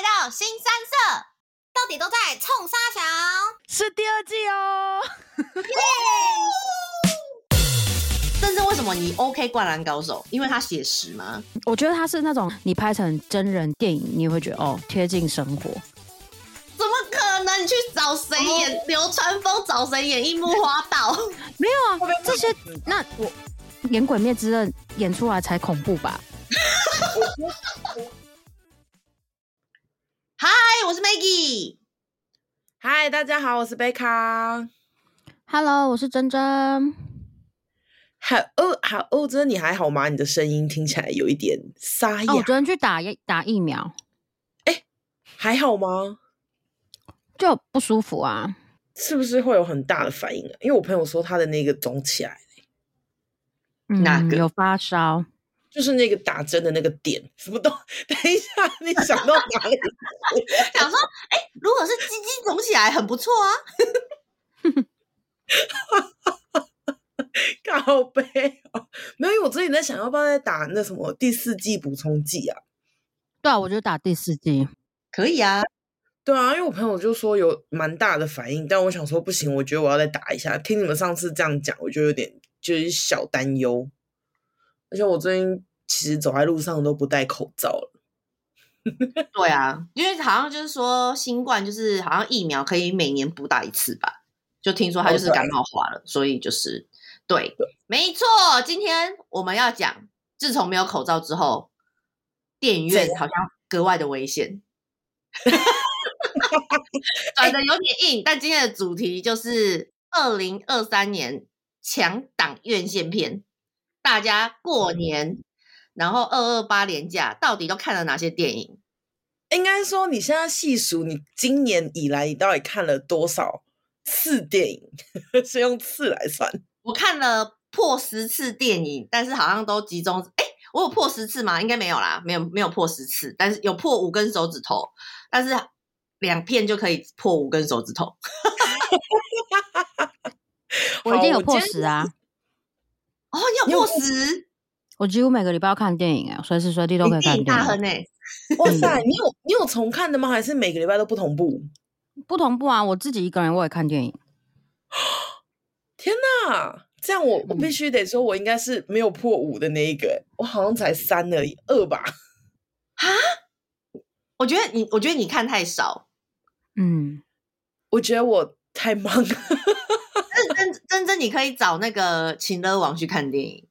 来到新三色，到底都在冲沙墙？是第二季哦。但是为什么你 OK 灌篮高手？因为他写实吗？我觉得他是那种你拍成真人电影，你也会觉得哦贴近生活。怎么可能？你去找谁演流川枫？找谁演樱木花道？没有啊，这些那我演鬼灭之刃演出来才恐怖吧？嗨，我是 Maggie。嗨，大家好，我是贝卡。Hello，我是珍珍。好哦，好哦，珍珍，你还好吗？你的声音听起来有一点沙哑。哦，我昨天去打疫打疫苗。哎，还好吗？就不舒服啊，是不是会有很大的反应啊？因为我朋友说他的那个肿起来，嗯、哪个有发烧？就是那个打针的那个点，什么都。等一下，你想到哪里？想说，哎、欸，如果是鸡鸡肿起来，很不错啊。靠背哦，没有，因为我最近在想要不要再打那什么第四季补充剂啊？对啊，我就打第四季，可以啊。对啊，因为我朋友就说有蛮大的反应，但我想说不行，我觉得我要再打一下。听你们上次这样讲，我就有点就是小担忧。而且我最近其实走在路上都不戴口罩了。对啊，因为好像就是说新冠就是好像疫苗可以每年补打一次吧，就听说它就是感冒化了，所以就是对，对，没错。今天我们要讲，自从没有口罩之后，电影院好像格外的危险。转的有点硬，但今天的主题就是二零二三年强档院线片。大家过年，然后二二八连假，到底都看了哪些电影？应该说，你现在细数，你今年以来，你到底看了多少次电影？是用次来算？我看了破十次电影，但是好像都集中。哎，我有破十次吗？应该没有啦，没有没有破十次，但是有破五根手指头，但是。两片就可以破五根手指头，我已经有破十啊！哦，你有破十？我几乎每个礼拜要看电影哎，随时随地都可以看电影。大亨呢？哇塞，你有你有重看的吗？还是每个礼拜都不同步？不同步啊！我自己一个人我也看电影。天哪，这样我我必须得说，我应该是没有破五的那一个，我好像才三而已，二吧？啊？我觉得你，我觉得你看太少。嗯，我觉得我太忙了。真真真真，你可以找那个秦乐王去看电影。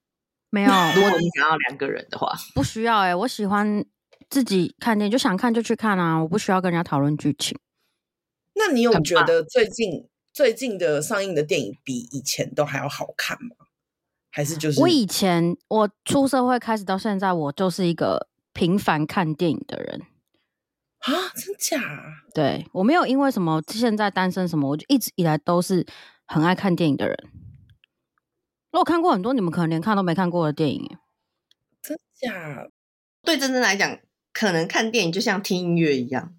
没有，如果你想要两个人的话，不需要哎、欸。我喜欢自己看电影，就想看就去看啊，我不需要跟人家讨论剧情。那你有觉得最近最近的上映的电影比以前都还要好看吗？还是就是我以前我出社会开始到现在，我就是一个频繁看电影的人。啊，真假？对，我没有因为什么现在单身什么，我就一直以来都是很爱看电影的人。我看过很多你们可能连看都没看过的电影，真假？对珍珍来讲，可能看电影就像听音乐一样。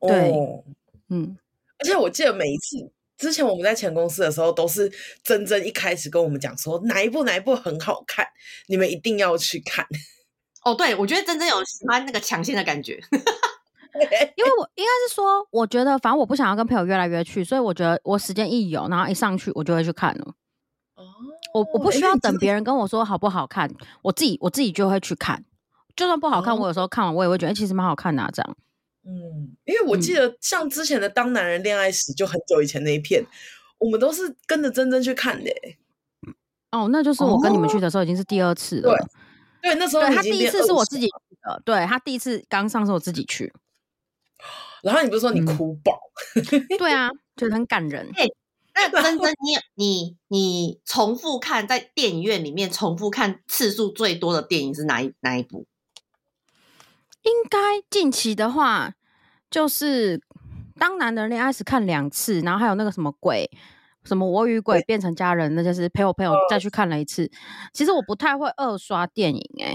对，哦，嗯，而且我记得每一次之前我们在前公司的时候，都是珍珍一开始跟我们讲说哪一部哪一部很好看，你们一定要去看。哦，对，我觉得珍珍有喜欢那个抢先的感觉。因为我应该是说，我觉得反正我不想要跟朋友约来约去，所以我觉得我时间一有，然后一上去，我就会去看了。哦，我我不需要等别人跟我说好不好看，我自己我自己就会去看，就算不好看，我有时候看完我也会觉得其实蛮好看的这样。嗯，因为我记得像之前的《当男人恋爱时》就很久以前那一片，我们都是跟着珍珍去看的。哦，那就是我跟你们去的时候已经是第二次了。对，对，那时候他第一次是我自己去的，对他第一次刚上是我自己去。然后你不是说你哭爆？嗯、对啊，觉得很感人。哎，那真真，你你你重复看在电影院里面重复看次数最多的电影是哪一哪一部？应该近期的话，就是《当男人恋爱时》看两次，然后还有那个什么鬼，什么我与鬼变成家人，那就是陪我朋友再去看了一次。其实我不太会二刷电影、欸，哎，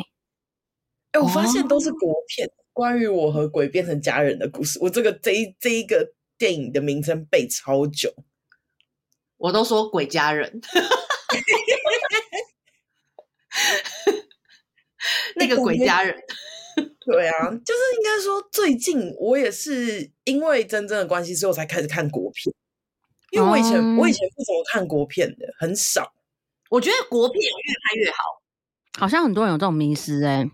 哎，我发现都是国片。哦关于我和鬼变成家人的故事，我这个这一这一个电影的名称背超久，我都说鬼家人，那个鬼家人，对啊，就是应该说最近我也是因为真正的关系，所以我才开始看国片。因为我以前、嗯、我以前不怎么看国片的，很少。我觉得国片越拍越好，好像很多人有这种迷思哎、欸。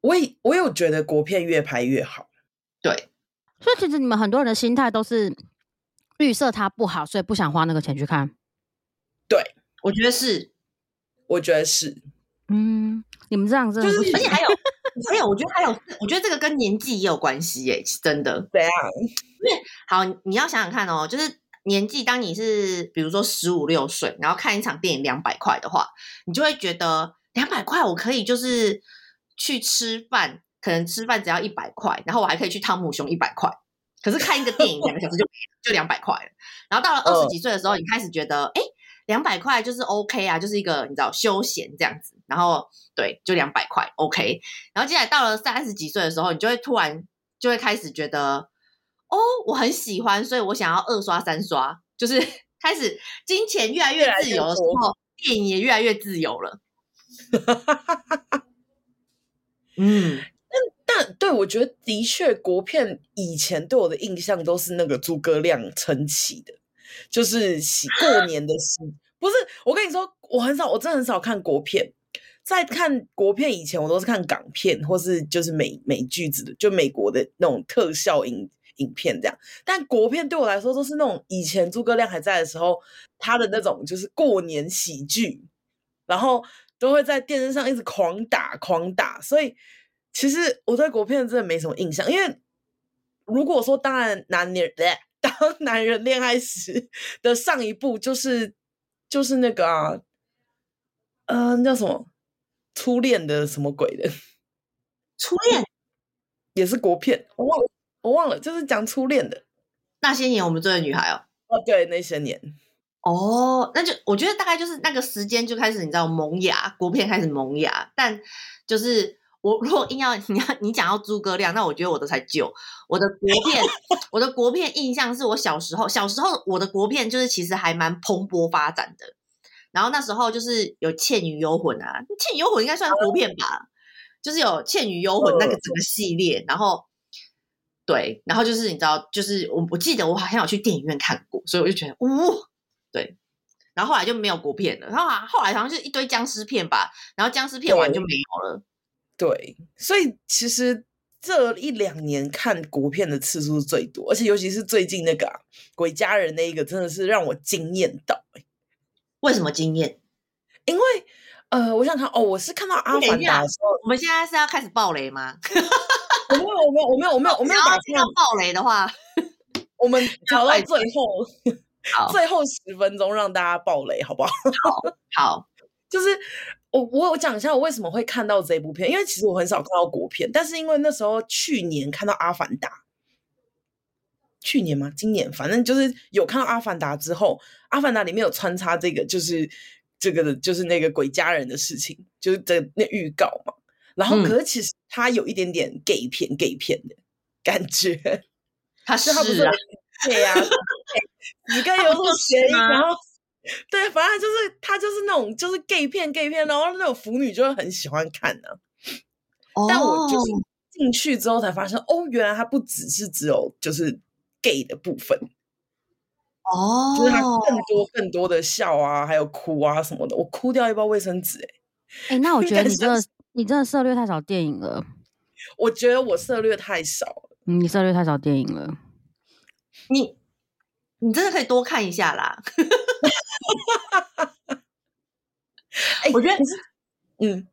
我我有觉得国片越拍越好，对。所以其实你们很多人的心态都是预设它不好，所以不想花那个钱去看。对，我觉得是，我觉得是。嗯，你们这样子，就是，而且还有 还有，我觉得还有，我觉得这个跟年纪也有关系耶，真的。对啊，因为好，你要想想看哦，就是。年纪，当你是比如说十五六岁，然后看一场电影两百块的话，你就会觉得两百块我可以就是去吃饭，可能吃饭只要一百块，然后我还可以去汤姆熊一百块。可是看一个电影两个小时就就两百块了。然后到了二十几岁的时候，你开始觉得，哎，两百块就是 OK 啊，就是一个你知道休闲这样子。然后对，就两百块 OK。然后接下来到了三十几岁的时候，你就会突然就会开始觉得。哦，我很喜欢，所以我想要二刷三刷，就是 开始金钱越来越自由的时候，电影也越来越自由了。嗯，但但对我觉得的确，国片以前对我的印象都是那个诸葛亮撑起的，就是喜过年的戏。不是，我跟你说，我很少，我真的很少看国片。在看国片以前，我都是看港片，或是就是美美剧子的，就美国的那种特效影。影片这样，但国片对我来说都是那种以前诸葛亮还在的时候，他的那种就是过年喜剧，然后都会在电视上一直狂打狂打，所以其实我对国片真的没什么印象。因为如果说当然男人 当男人恋爱时的上一部就是就是那个啊，嗯、呃，叫什么初恋的什么鬼的初恋 也是国片，我忘了。我忘了，就是讲初恋的那些年，我们追的女孩哦。哦，对，那些年。哦，那就我觉得大概就是那个时间就开始，你知道萌芽，国片开始萌芽。但就是我如果硬要 你要你讲要诸葛亮，那我觉得我的才旧。我的国片，我的国片印象是我小时候，小时候我的国片就是其实还蛮蓬勃发展的。然后那时候就是有《倩女幽魂》啊，《倩女幽魂》应该算国片吧，哦、就是有《倩女幽魂》那个整个系列，然后。对，然后就是你知道，就是我我记得我好像有去电影院看过，所以我就觉得，呜，对。然后后来就没有国片了，然后后来好像是一堆僵尸片吧，然后僵尸片完就没有了。对，所以其实这一两年看国片的次数最多，而且尤其是最近那个、啊《鬼家人》那一个，真的是让我惊艳到。为什么惊艳？因为呃，我想看哦，我是看到《阿凡达》的时候，我们现在是要开始爆雷吗？我没有，我没有，我没有，我没有，我没有打算要爆雷的话，我们调到最后，最后十分钟让大家爆雷，好不好？好，好，就是我我我讲一下我为什么会看到这部片，因为其实我很少看到国片，但是因为那时候去年看到《阿凡达》，去年吗？今年，反正就是有看到《阿凡达》之后，《阿凡达》里面有穿插这个，就是这个的，就是那个鬼家人的事情，就是这那预告嘛。然后，可是其实它有一点点 gay 片、gay 片的感觉。他是他不是对呀，你跟有什么谐音？然后对，反正就是他就是那种就是 gay 片、gay 片，然后那种腐女就会很喜欢看呢。但我就是进去之后才发现，哦，原来他不只是只有就是 gay 的部分。哦，就是他更多更多的笑啊，还有哭啊什么的。我哭掉一包卫生纸，哎，哎，那我觉得你这个。你真的涉略太少电影了，我觉得我涉略太少了。你涉略太少电影了，你你真的可以多看一下啦。欸、我觉得，嗯，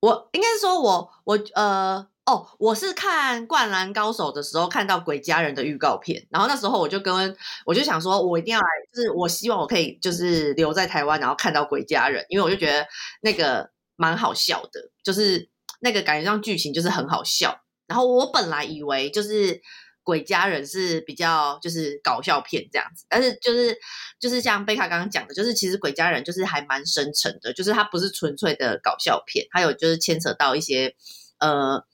我应该是说我我呃哦，我是看《灌篮高手》的时候看到《鬼家人》的预告片，然后那时候我就跟我就想说，我一定要来，就是我希望我可以就是留在台湾，然后看到《鬼家人》，因为我就觉得那个。蛮好笑的，就是那个感觉上剧情就是很好笑。然后我本来以为就是《鬼家人》是比较就是搞笑片这样子，但是就是就是像贝卡刚刚讲的，就是其实《鬼家人》就是还蛮深沉的，就是它不是纯粹的搞笑片，还有就是牵扯到一些呃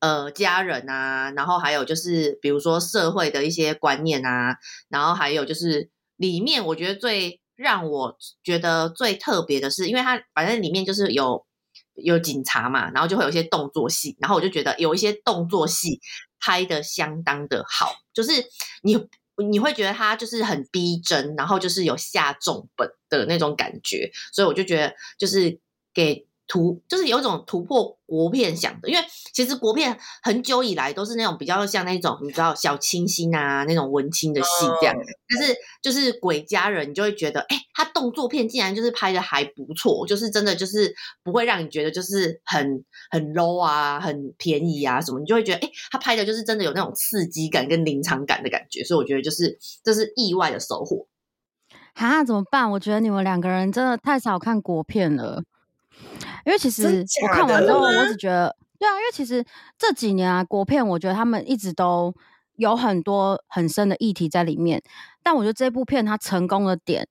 呃家人啊，然后还有就是比如说社会的一些观念啊，然后还有就是里面我觉得最让我觉得最特别的是，因为它反正里面就是有。有警察嘛，然后就会有一些动作戏，然后我就觉得有一些动作戏拍的相当的好，就是你你会觉得他就是很逼真，然后就是有下重本的那种感觉，所以我就觉得就是给。突就是有一种突破国片想的，因为其实国片很久以来都是那种比较像那种你知道小清新啊那种文青的戏这样，但是就是鬼家人你就会觉得，哎，他动作片竟然就是拍的还不错，就是真的就是不会让你觉得就是很很 low 啊，很便宜啊什么，你就会觉得，哎，他拍的就是真的有那种刺激感跟临场感的感觉，所以我觉得就是这是意外的收获。哈，怎么办？我觉得你们两个人真的太少看国片了。因为其实我看完之后，我只觉得，对啊，因为其实这几年啊，国片我觉得他们一直都有很多很深的议题在里面。但我觉得这部片它成功的点，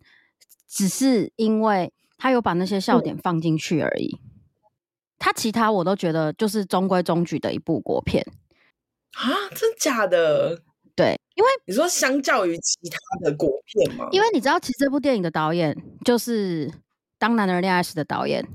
只是因为它有把那些笑点放进去而已。它其他我都觉得就是中规中矩的一部国片啊，真假的？对，因为你说相较于其他的国片吗？因为你知道，其实这部电影的导演就是《当男人恋爱时》的导演。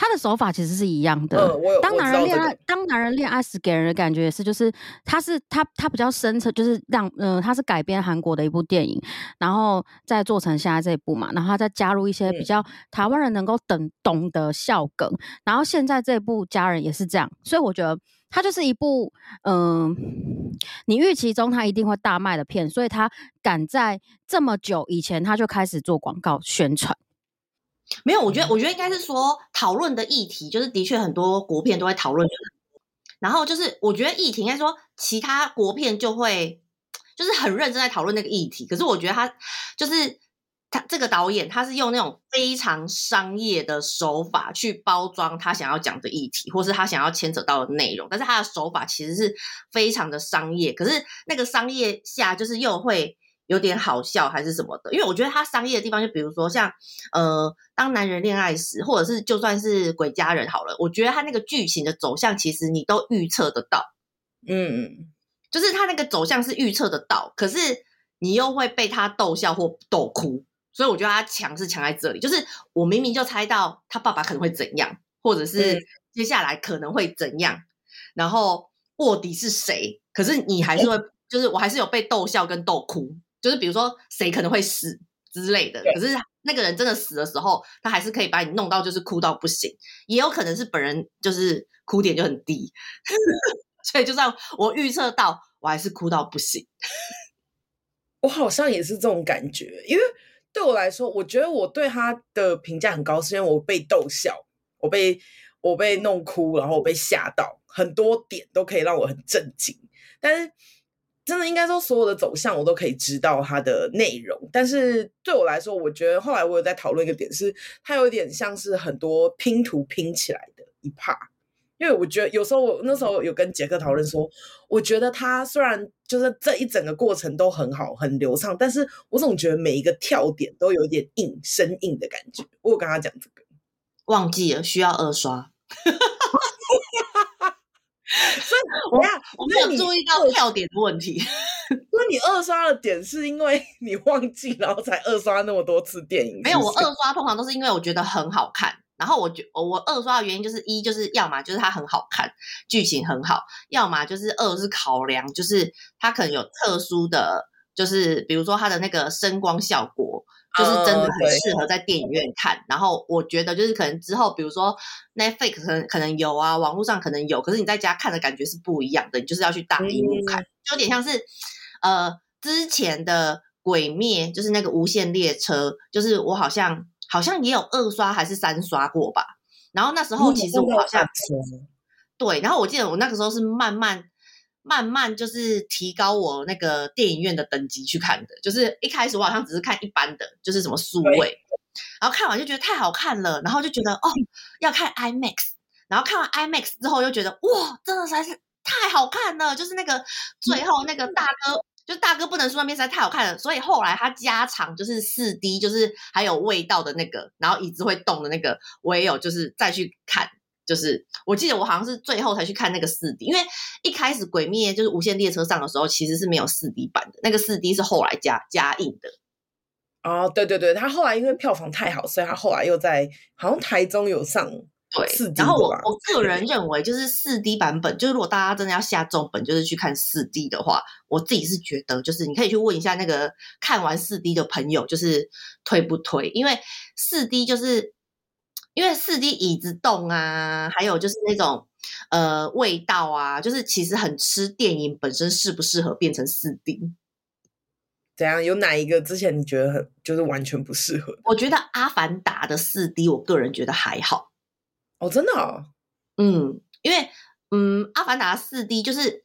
他的手法其实是一样的。嗯、当男人恋爱，当男人恋爱时，给人的感觉也是，就是他是他他比较深层，就是让嗯、呃，他是改编韩国的一部电影，然后再做成现在这一部嘛，然后他再加入一些比较台湾人能够懂懂得笑梗，嗯、然后现在这一部家人也是这样，所以我觉得他就是一部嗯、呃，你预期中他一定会大卖的片，所以他敢在这么久以前他就开始做广告宣传。没有，我觉得，我觉得应该是说讨论的议题，就是的确很多国片都在讨论，然后就是我觉得议题应该说其他国片就会就是很认真在讨论那个议题，可是我觉得他就是他这个导演他是用那种非常商业的手法去包装他想要讲的议题，或是他想要牵扯到的内容，但是他的手法其实是非常的商业，可是那个商业下就是又会。有点好笑还是什么的，因为我觉得他商业的地方，就比如说像呃，当男人恋爱时，或者是就算是鬼家人好了，我觉得他那个剧情的走向，其实你都预测得到，嗯，就是他那个走向是预测得到，可是你又会被他逗笑或逗哭，所以我觉得他强是强在这里，就是我明明就猜到他爸爸可能会怎样，或者是接下来可能会怎样，嗯、然后卧底是谁，可是你还是会，嗯、就是我还是有被逗笑跟逗哭。就是比如说谁可能会死之类的，可是那个人真的死的时候，他还是可以把你弄到就是哭到不行，也有可能是本人就是哭点就很低，所以就算我预测到，我还是哭到不行。我好像也是这种感觉，因为对我来说，我觉得我对他的评价很高，是因为我被逗笑，我被我被弄哭，然后我被吓到，很多点都可以让我很震惊，但是。真的应该说，所有的走向我都可以知道它的内容，但是对我来说，我觉得后来我有在讨论一个点是，它有点像是很多拼图拼起来的一 part。因为我觉得有时候我那时候有跟杰克讨论说，我觉得他虽然就是这一整个过程都很好很流畅，但是我总觉得每一个跳点都有一点硬生硬的感觉。我有跟他讲这个，忘记了需要二刷。所以我看我没有注意到跳点的问题。那你二刷的点是因为 你忘记，然后才二刷那么多次电影？没有，我二刷通常都是因为我觉得很好看。然后我觉我二刷的原因就是一就是要么就是它很好看，剧情很好；要么就是二是考量，就是它可能有特殊的，就是比如说它的那个声光效果。就是真的很适合在电影院看，嗯、然后我觉得就是可能之后，比如说 Netflix 可能可能有啊，网络上可能有，可是你在家看的感觉是不一样的，你就是要去大荧幕看，嗯、就有点像是呃之前的鬼灭，就是那个无限列车，就是我好像好像也有二刷还是三刷过吧，然后那时候其实我好像、嗯、对，然后我记得我那个时候是慢慢。慢慢就是提高我那个电影院的等级去看的，就是一开始我好像只是看一般的，就是什么数位，然后看完就觉得太好看了，然后就觉得哦要看 IMAX，然后看完 IMAX 之后又觉得哇真的实在是太好看了，就是那个最后那个大哥，嗯、就大哥不能说那边实在太好看了，所以后来他加长就是四 D，就是还有味道的那个，然后椅子会动的那个，我也有就是再去看。就是我记得我好像是最后才去看那个四 D，因为一开始《鬼灭》就是无限列车上的时候，其实是没有四 D 版的，那个四 D 是后来加加印的。哦，对对对，他后来因为票房太好，所以他后来又在好像台中有上对，然后我我个人认为，就是四 D 版本，就是如果大家真的要下重本，就是去看四 D 的话，我自己是觉得，就是你可以去问一下那个看完四 D 的朋友，就是推不推？因为四 D 就是因为四 D 椅子动啊，还有就是那种呃味道啊，就是其实很吃电影本身适不适合变成四 D。怎样？有哪一个之前你觉得很就是完全不适合？我觉得《阿凡达》的四 D，我个人觉得还好。哦，真的哦？嗯，因为嗯，《阿凡达》四 D 就是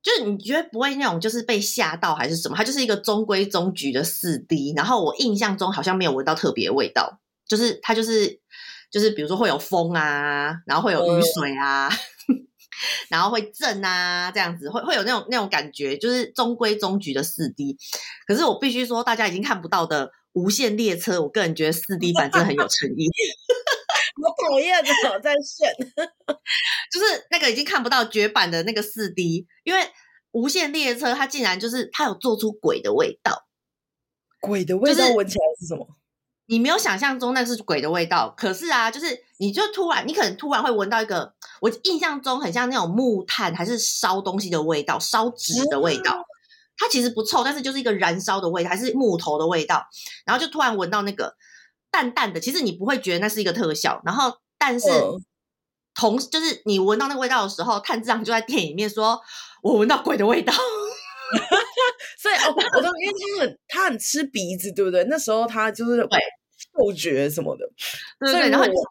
就是你觉得不会那种就是被吓到还是什么？它就是一个中规中矩的四 D。然后我印象中好像没有闻到特别味道，就是它就是就是比如说会有风啊，然后会有雨水啊。嗯 然后会震啊，这样子会会有那种那种感觉，就是中规中矩的四 D。可是我必须说，大家已经看不到的无限列车，我个人觉得四 D 版真的很有诚意。我讨厌的我在线，就是那个已经看不到绝版的那个四 D，因为无限列车它竟然就是它有做出鬼的味道，鬼的味道闻起来是什么？你没有想象中那是鬼的味道，可是啊，就是你就突然，你可能突然会闻到一个，我印象中很像那种木炭还是烧东西的味道，烧纸的味道。它其实不臭，但是就是一个燃烧的味道，还是木头的味道。然后就突然闻到那个淡淡的，其实你不会觉得那是一个特效。然后，但是同就是你闻到那个味道的时候，炭治郎就在电影里面说：“我闻到鬼的味道。”所以哦，我都因为他很他很吃鼻子，对不对？那时候他就是对。嗅觉什么的，对对对，然后你就说，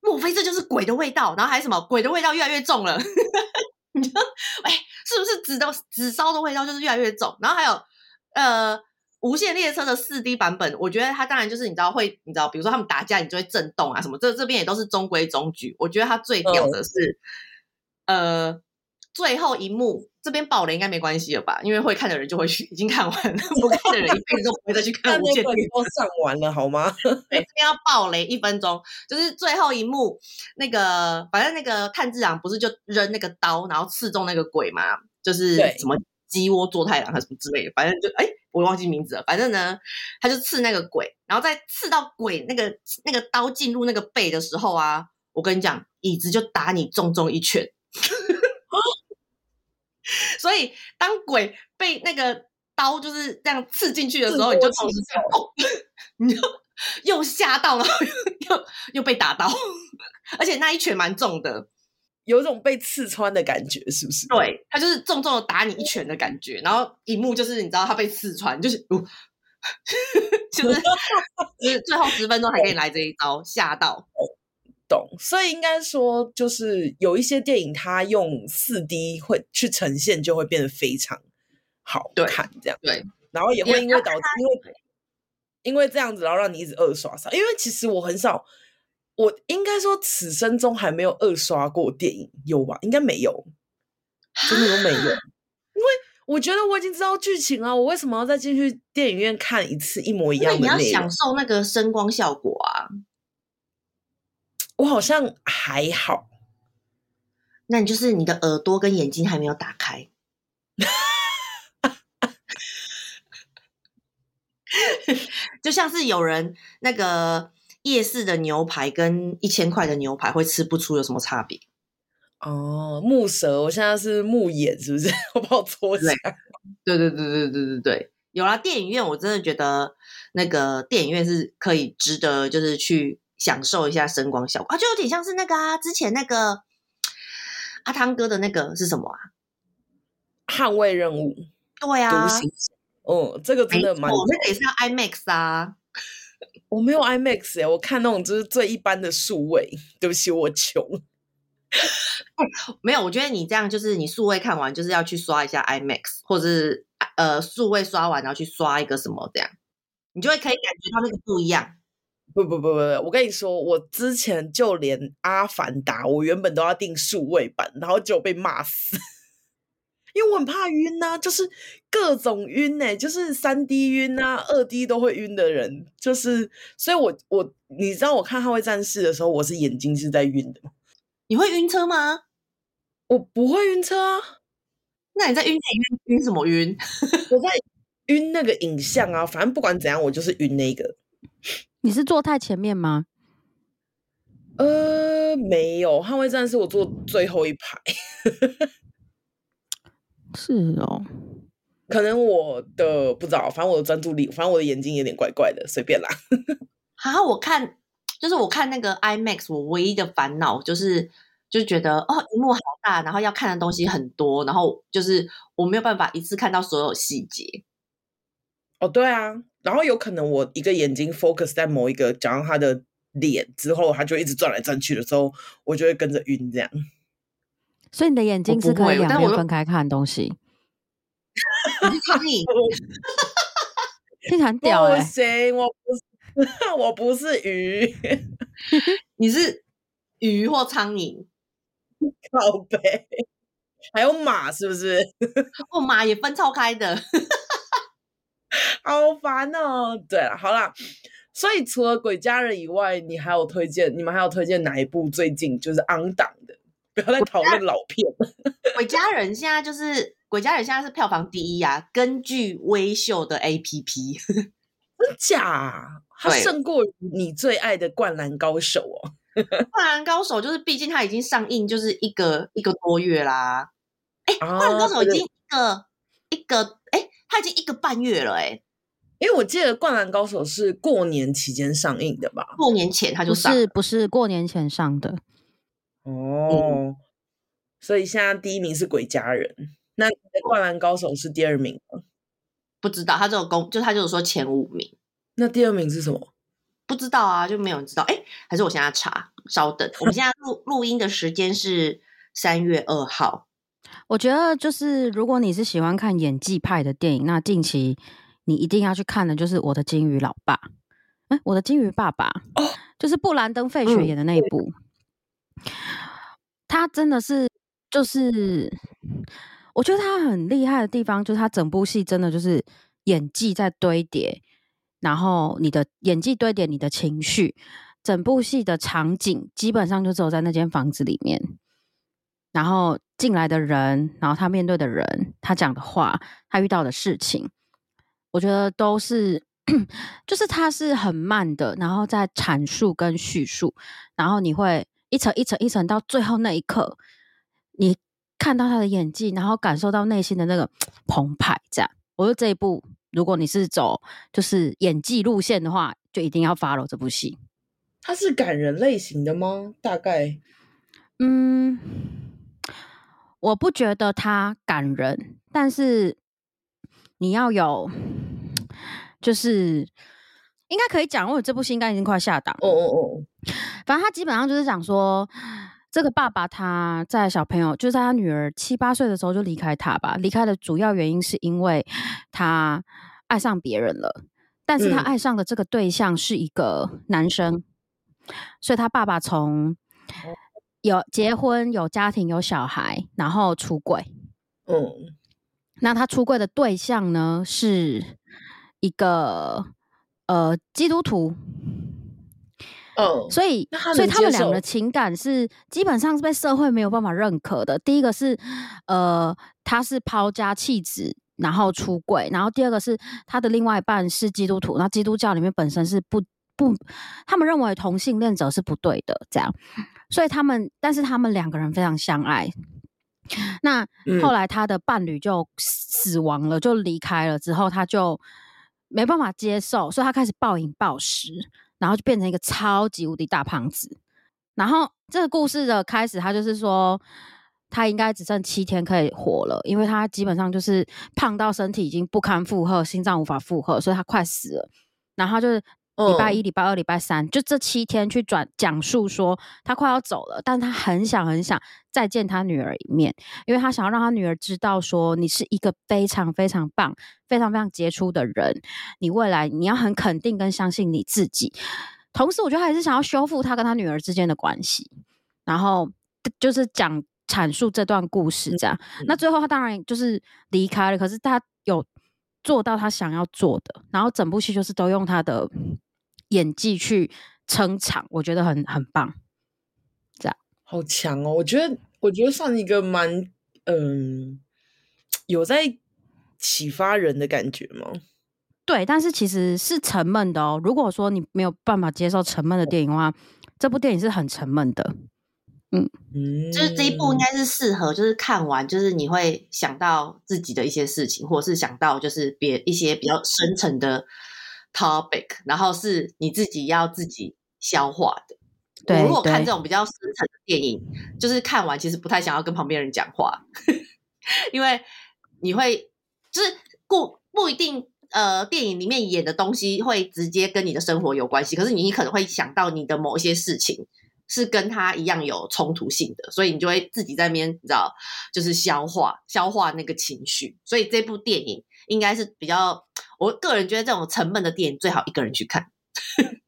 莫非这就是鬼的味道？然后还什么鬼的味道越来越重了？你就，哎，是不是纸的纸烧的味道就是越来越重？然后还有，呃，无限列车的四 D 版本，我觉得它当然就是你知道会，你知道，比如说他们打架，你就会震动啊什么。这这边也都是中规中矩。我觉得它最屌的是，嗯、呃。最后一幕，这边爆雷应该没关系了吧？因为会看的人就会去，已经看完了，不看的人一辈子都不会再去看 无限列车。都上完了好吗？对，这边要爆雷一分钟，就是最后一幕，那个反正那个炭治郎不是就扔那个刀，然后刺中那个鬼嘛？就是什么鸡窝座太郎还是什么之类的，反正就哎，我忘记名字了。反正呢，他就刺那个鬼，然后在刺到鬼那个那个刀进入那个背的时候啊，我跟你讲，椅子就打你重重一拳。所以，当鬼被那个刀就是这样刺进去的时候，你就同时这样，你就又吓到了，又又被打到，而且那一拳蛮重的，有一种被刺穿的感觉，是不是？对，他就是重重的打你一拳的感觉，然后一幕就是你知道他被刺穿，就是，呃、就是就是最后十分钟还可以来这一招，吓到。懂，所以应该说，就是有一些电影，它用四 D 会去呈现，就会变得非常好看，这样对。然后也会因为导致，因为因为这样子，然后让你一直二刷上。因为其实我很少，我应该说此生中还没有二刷过电影，有吧？应该没有，真的都没有。因为我觉得我已经知道剧情了，我为什么要再进去电影院看一次一模一样的？你要享受那个声光效果啊。我好像还好，那你就是你的耳朵跟眼睛还没有打开，就像是有人那个夜市的牛排跟一千块的牛排会吃不出有什么差别哦。木蛇，我现在是木眼，是不是？我把我搓起来。对对对对对对对，有啦，电影院我真的觉得那个电影院是可以值得，就是去。享受一下声光效果啊，就有点像是那个啊，之前那个阿汤哥的那个是什么啊？捍卫任务。对啊，哦，这个真的蛮，那个也是要 IMAX 啊。我没有 IMAX 哎，我看那种就是最一般的数位。对不起，我穷。没有，我觉得你这样就是你数位看完就是要去刷一下 IMAX，或者是呃数位刷完然后去刷一个什么这样，你就会可以感觉到那个不一样。不不不不不，我跟你说，我之前就连《阿凡达》，我原本都要订数位版，然后就被骂死，因为我很怕晕呐、啊，就是各种晕哎、欸，就是三 D 晕啊，二 D 都会晕的人，就是，所以我我你知道，我看《捍卫战士》的时候，我是眼睛是在晕的。你会晕车吗？我不会晕车啊。那你在晕哪晕？晕什么晕？我在晕那个影像啊，反正不管怎样，我就是晕那个。你是坐太前面吗？呃，没有，捍卫战士我坐最后一排。是哦，可能我的不知道，反正我的专注力，反正我的眼睛有点怪怪的，随便啦。好，我看就是我看那个 IMAX，我唯一的烦恼就是就觉得哦，荧幕好大，然后要看的东西很多，然后就是我没有办法一次看到所有细节。哦，对啊，然后有可能我一个眼睛 focus 在某一个，讲到他的脸之后，他就一直转来转去的时候，我就会跟着晕这样。所以你的眼睛是可以两边分开看东西。你是苍蝇，经常屌哎、欸！我不是，我不是鱼，你是鱼或苍蝇？靠背，还有马是不是？哦，马也分超开的。好烦哦！对了，好啦，所以除了《鬼家人》以外，你还有推荐？你们还有推荐哪一部最近就是 on 档的？不要再讨论老片了。《鬼家人》现在就是《鬼家人》现在是票房第一啊！根据微秀的 APP，真假？它胜过你最爱的《灌篮高手》哦。《灌篮高手》就是毕竟它已经上映就是一个一个多月啦。哎，《灌篮高手》已经一个、啊、一个哎，它已经一个半月了哎。因为我记得《灌篮高手》是过年期间上映的吧？过年前他就上，是不是过年前上的？哦，嗯、所以现在第一名是《鬼家人》，那《灌篮高手》是第二名吗？不知道，他这个公就他就是说前五名。那第二名是什么？不知道啊，就没有人知道。哎，还是我现在查？稍等，我们现在录录音的时间是三月二号。我觉得就是如果你是喜欢看演技派的电影，那近期。你一定要去看的，就是我的金鱼老爸，哎、欸，我的金鱼爸爸，哦，就是布兰登·费雪演的那一部，嗯、他真的是，就是，我觉得他很厉害的地方，就是他整部戏真的就是演技在堆叠，然后你的演技堆叠你的情绪，整部戏的场景基本上就只有在那间房子里面，然后进来的人，然后他面对的人，他讲的话，他遇到的事情。我觉得都是，就是它是很慢的，然后在阐述跟叙述，然后你会一层一层一层到最后那一刻，你看到他的演技，然后感受到内心的那个 澎湃。这样，我觉得这一部，如果你是走就是演技路线的话，就一定要 follow 这部戏。它是感人类型的吗？大概，嗯，我不觉得它感人，但是你要有。就是应该可以讲，因为这部戏应该已经快下档。哦哦哦，反正他基本上就是讲说，这个爸爸他在小朋友，就在他女儿七八岁的时候就离开他吧。离开的主要原因是因为他爱上别人了，但是他爱上的这个对象是一个男生，嗯、所以他爸爸从有结婚、有家庭、有小孩，然后出轨。嗯，那他出柜的对象呢是。一个呃基督徒，哦，所以所以他们两个的情感是基本上是被社会没有办法认可的。第一个是呃他是抛家弃子然后出柜，然后第二个是他的另外一半是基督徒，那基督教里面本身是不不，他们认为同性恋者是不对的，这样，所以他们但是他们两个人非常相爱。那后来他的伴侣就死亡了，就离开了之后，他就。没办法接受，所以他开始暴饮暴食，然后就变成一个超级无敌大胖子。然后这个故事的开始，他就是说他应该只剩七天可以活了，因为他基本上就是胖到身体已经不堪负荷，心脏无法负荷，所以他快死了。然后就是。礼拜一、礼拜二、礼拜三，就这七天去转讲述说他快要走了，但他很想很想再见他女儿一面，因为他想要让他女儿知道说你是一个非常非常棒、非常非常杰出的人，你未来你要很肯定跟相信你自己。同时，我觉得他还是想要修复他跟他女儿之间的关系，然后就是讲阐述这段故事这样。嗯、那最后他当然就是离开了，可是他有做到他想要做的，然后整部戏就是都用他的。演技去撑场，我觉得很很棒，这样好强哦！我觉得，我觉得算一个蛮嗯，有在启发人的感觉吗？对，但是其实是沉闷的哦。如果说你没有办法接受沉闷的电影的话，这部电影是很沉闷的。嗯嗯，就是这一部应该是适合，就是看完就是你会想到自己的一些事情，或者是想到就是别一些比较深层的 topic，然后是你自己要自己消化的。对，我如果看这种比较深层的电影，就是看完其实不太想要跟旁边人讲话，因为你会就是不不一定呃，电影里面演的东西会直接跟你的生活有关系，可是你可能会想到你的某一些事情。是跟他一样有冲突性的，所以你就会自己在那边，你知道，就是消化消化那个情绪。所以这部电影应该是比较，我个人觉得这种沉闷的电影最好一个人去看，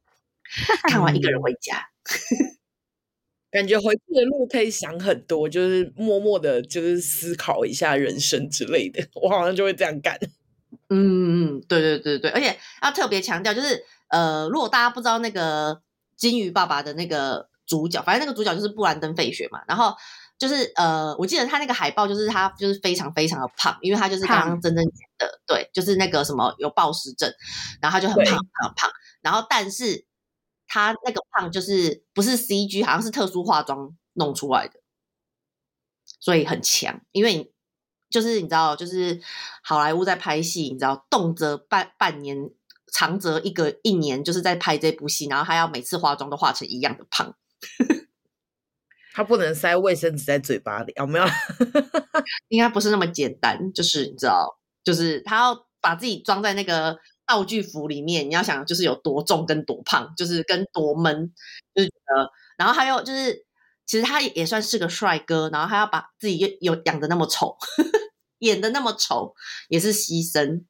看完一个人回家，感觉回去的路可以想很多，就是默默的，就是思考一下人生之类的。我好像就会这样干。嗯嗯，对对对对，而且要特别强调，就是呃，如果大家不知道那个金鱼爸爸的那个。主角，反正那个主角就是布兰登·费雪嘛，然后就是呃，我记得他那个海报就是他就是非常非常的胖，因为他就是刚刚真正讲的，对，就是那个什么有暴食症，然后他就很胖很胖，然后但是他那个胖就是不是 CG，好像是特殊化妆弄出来的，所以很强，因为你就是你知道，就是好莱坞在拍戏，你知道动辄半半年，长则一个一年，就是在拍这部戏，然后他要每次化妆都化成一样的胖。他不能塞卫生纸在嘴巴里，有没有？应该不是那么简单，就是你知道，就是他要把自己装在那个道具服里面，你要想就是有多重跟多胖，就是跟多闷，就是呃，然后还有就是，其实他也算是个帅哥，然后他要把自己又有养的那么丑，演的那么丑，也是牺牲。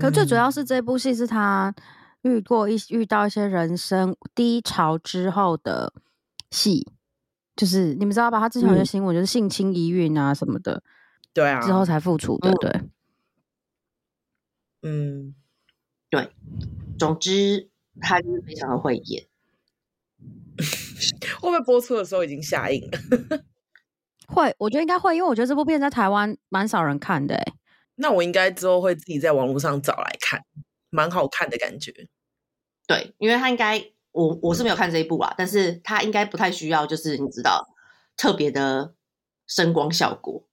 可最主要是这部戏是他。遇过一遇到一些人生低潮之后的戏，就是你们知道吧？他之前有些新闻，就是性侵疑孕啊什么的，对啊，之后才复出的，对，嗯，对。总之，他就是非常的会演。会不会播出的时候已经下映了？会，我觉得应该会，因为我觉得这部片在台湾蛮少人看的。哎，那我应该之后会自己在网络上找来看。蛮好看的感觉，对，因为他应该我我是没有看这一部啊，但是他应该不太需要，就是你知道特别的声光效果，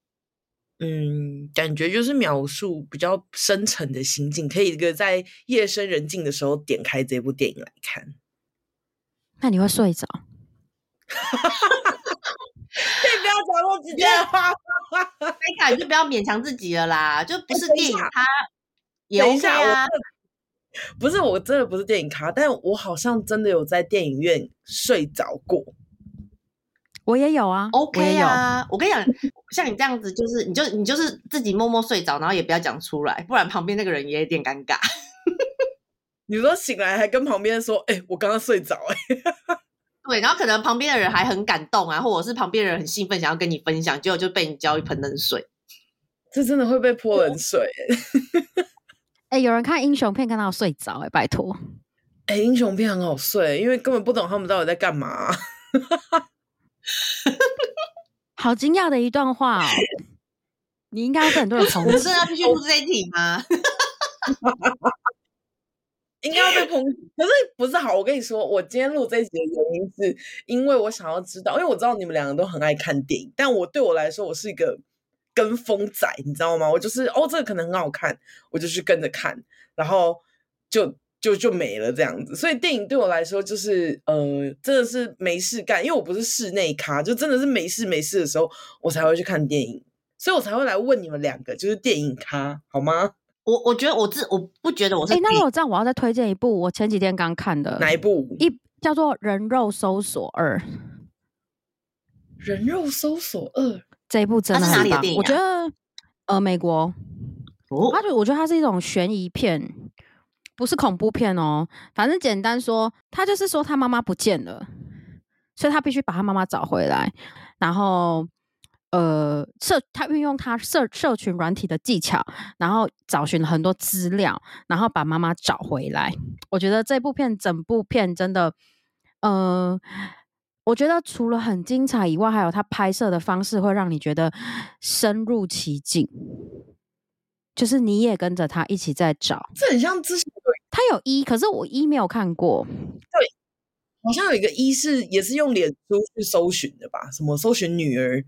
嗯，感觉就是描述比较深沉的心境，可以一个在夜深人静的时候点开这部电影来看，那你会睡着？可以不要讲那么直接的话，没看就不要勉强自己了啦，就不是电影它也 OK 啊。不是，我真的不是电影咖，但我好像真的有在电影院睡着过。我也有啊，OK 啊。我，我跟你讲，像你这样子，就是你就你就是自己默默睡着，然后也不要讲出来，不然旁边那个人也有点尴尬。你说醒来还跟旁边说：“哎、欸，我刚刚睡着。”哎，对，然后可能旁边的人还很感动啊，或者是旁边的人很兴奋，想要跟你分享，结果就被你浇一盆冷水。这真的会被泼冷水。哎、欸，有人看英雄片看到睡着，哎，拜托！哎、欸，英雄片很好睡，因为根本不懂他们到底在干嘛、啊。好惊讶的一段话哦！你应该跟很多人抨击。我是要继续录这一题吗？应该要被抨击，可是不是好？我跟你说，我今天录这一集的原因是因为我想要知道，因为我知道你们两个都很爱看电影，但我对我来说，我是一个。跟风仔，你知道吗？我就是哦，这个可能很好看，我就去跟着看，然后就就就没了这样子。所以电影对我来说就是呃，真的是没事干，因为我不是室内咖，就真的是没事没事的时候，我才会去看电影，所以我才会来问你们两个，就是电影咖好吗？我我觉得我自我不觉得我是。哎，那如果这样，我要再推荐一部我前几天刚看的哪一部？一叫做《人肉搜索二》。人肉搜索二。这一部真的很棒？我觉得，呃，美国，哦，他就我觉得它是一种悬疑片，不是恐怖片哦。反正简单说，他就是说他妈妈不见了，所以他必须把他妈妈找回来。然后，呃，社他运用他社社群软体的技巧，然后找寻了很多资料，然后把妈妈找回来。我觉得这部片整部片真的，呃。我觉得除了很精彩以外，还有他拍摄的方式会让你觉得深入其境，就是你也跟着他一起在找。这很像之前他有一，可是我一没有看过。对，好像有一个一是也是用脸书去搜寻的吧？什么搜寻女儿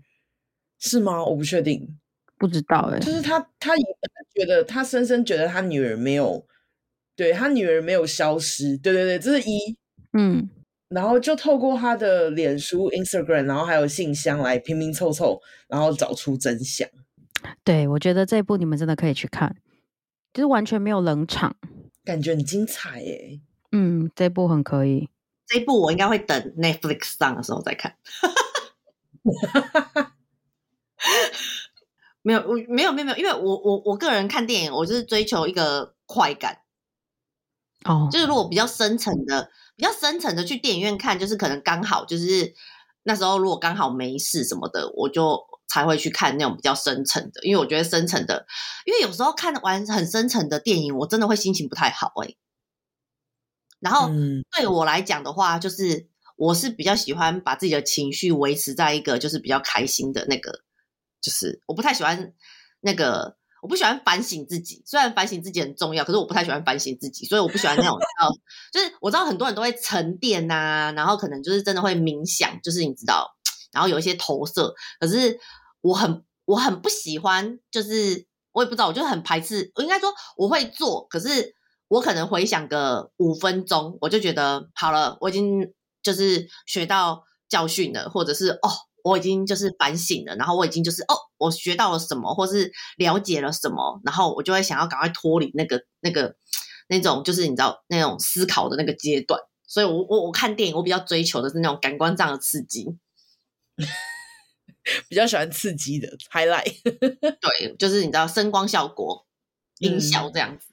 是吗？我不确定，不知道哎、欸。就是他，他也觉得他深深觉得他女儿没有，对他女儿没有消失。对对对，这是一，嗯。然后就透过他的脸书、Instagram，然后还有信箱来拼拼凑凑，然后找出真相。对，我觉得这一部你们真的可以去看，就是完全没有冷场，感觉很精彩耶。嗯，这一部很可以。这一部我应该会等 Netflix 上的时候再看。没有，我没有，没有，没有，因为我我我个人看电影，我就是追求一个快感。哦，就是如果比较深层的。比较深层的去电影院看，就是可能刚好就是那时候，如果刚好没事什么的，我就才会去看那种比较深层的。因为我觉得深层的，因为有时候看完很深层的电影，我真的会心情不太好哎、欸。然后对我来讲的话，就是我是比较喜欢把自己的情绪维持在一个就是比较开心的那个，就是我不太喜欢那个。我不喜欢反省自己，虽然反省自己很重要，可是我不太喜欢反省自己，所以我不喜欢那种，就是我知道很多人都会沉淀呐、然后可能就是真的会冥想，就是你知道，然后有一些投射，可是我很我很不喜欢，就是我也不知道，我就很排斥。我应该说我会做，可是我可能回想个五分钟，我就觉得好了，我已经就是学到教训了，或者是哦。我已经就是反省了，然后我已经就是哦，我学到了什么，或是了解了什么，然后我就会想要赶快脱离那个那个那种就是你知道那种思考的那个阶段。所以我我我看电影，我比较追求的是那种感官上的刺激，比较喜欢刺激的 highlight。对，就是你知道声光效果、音效这样子。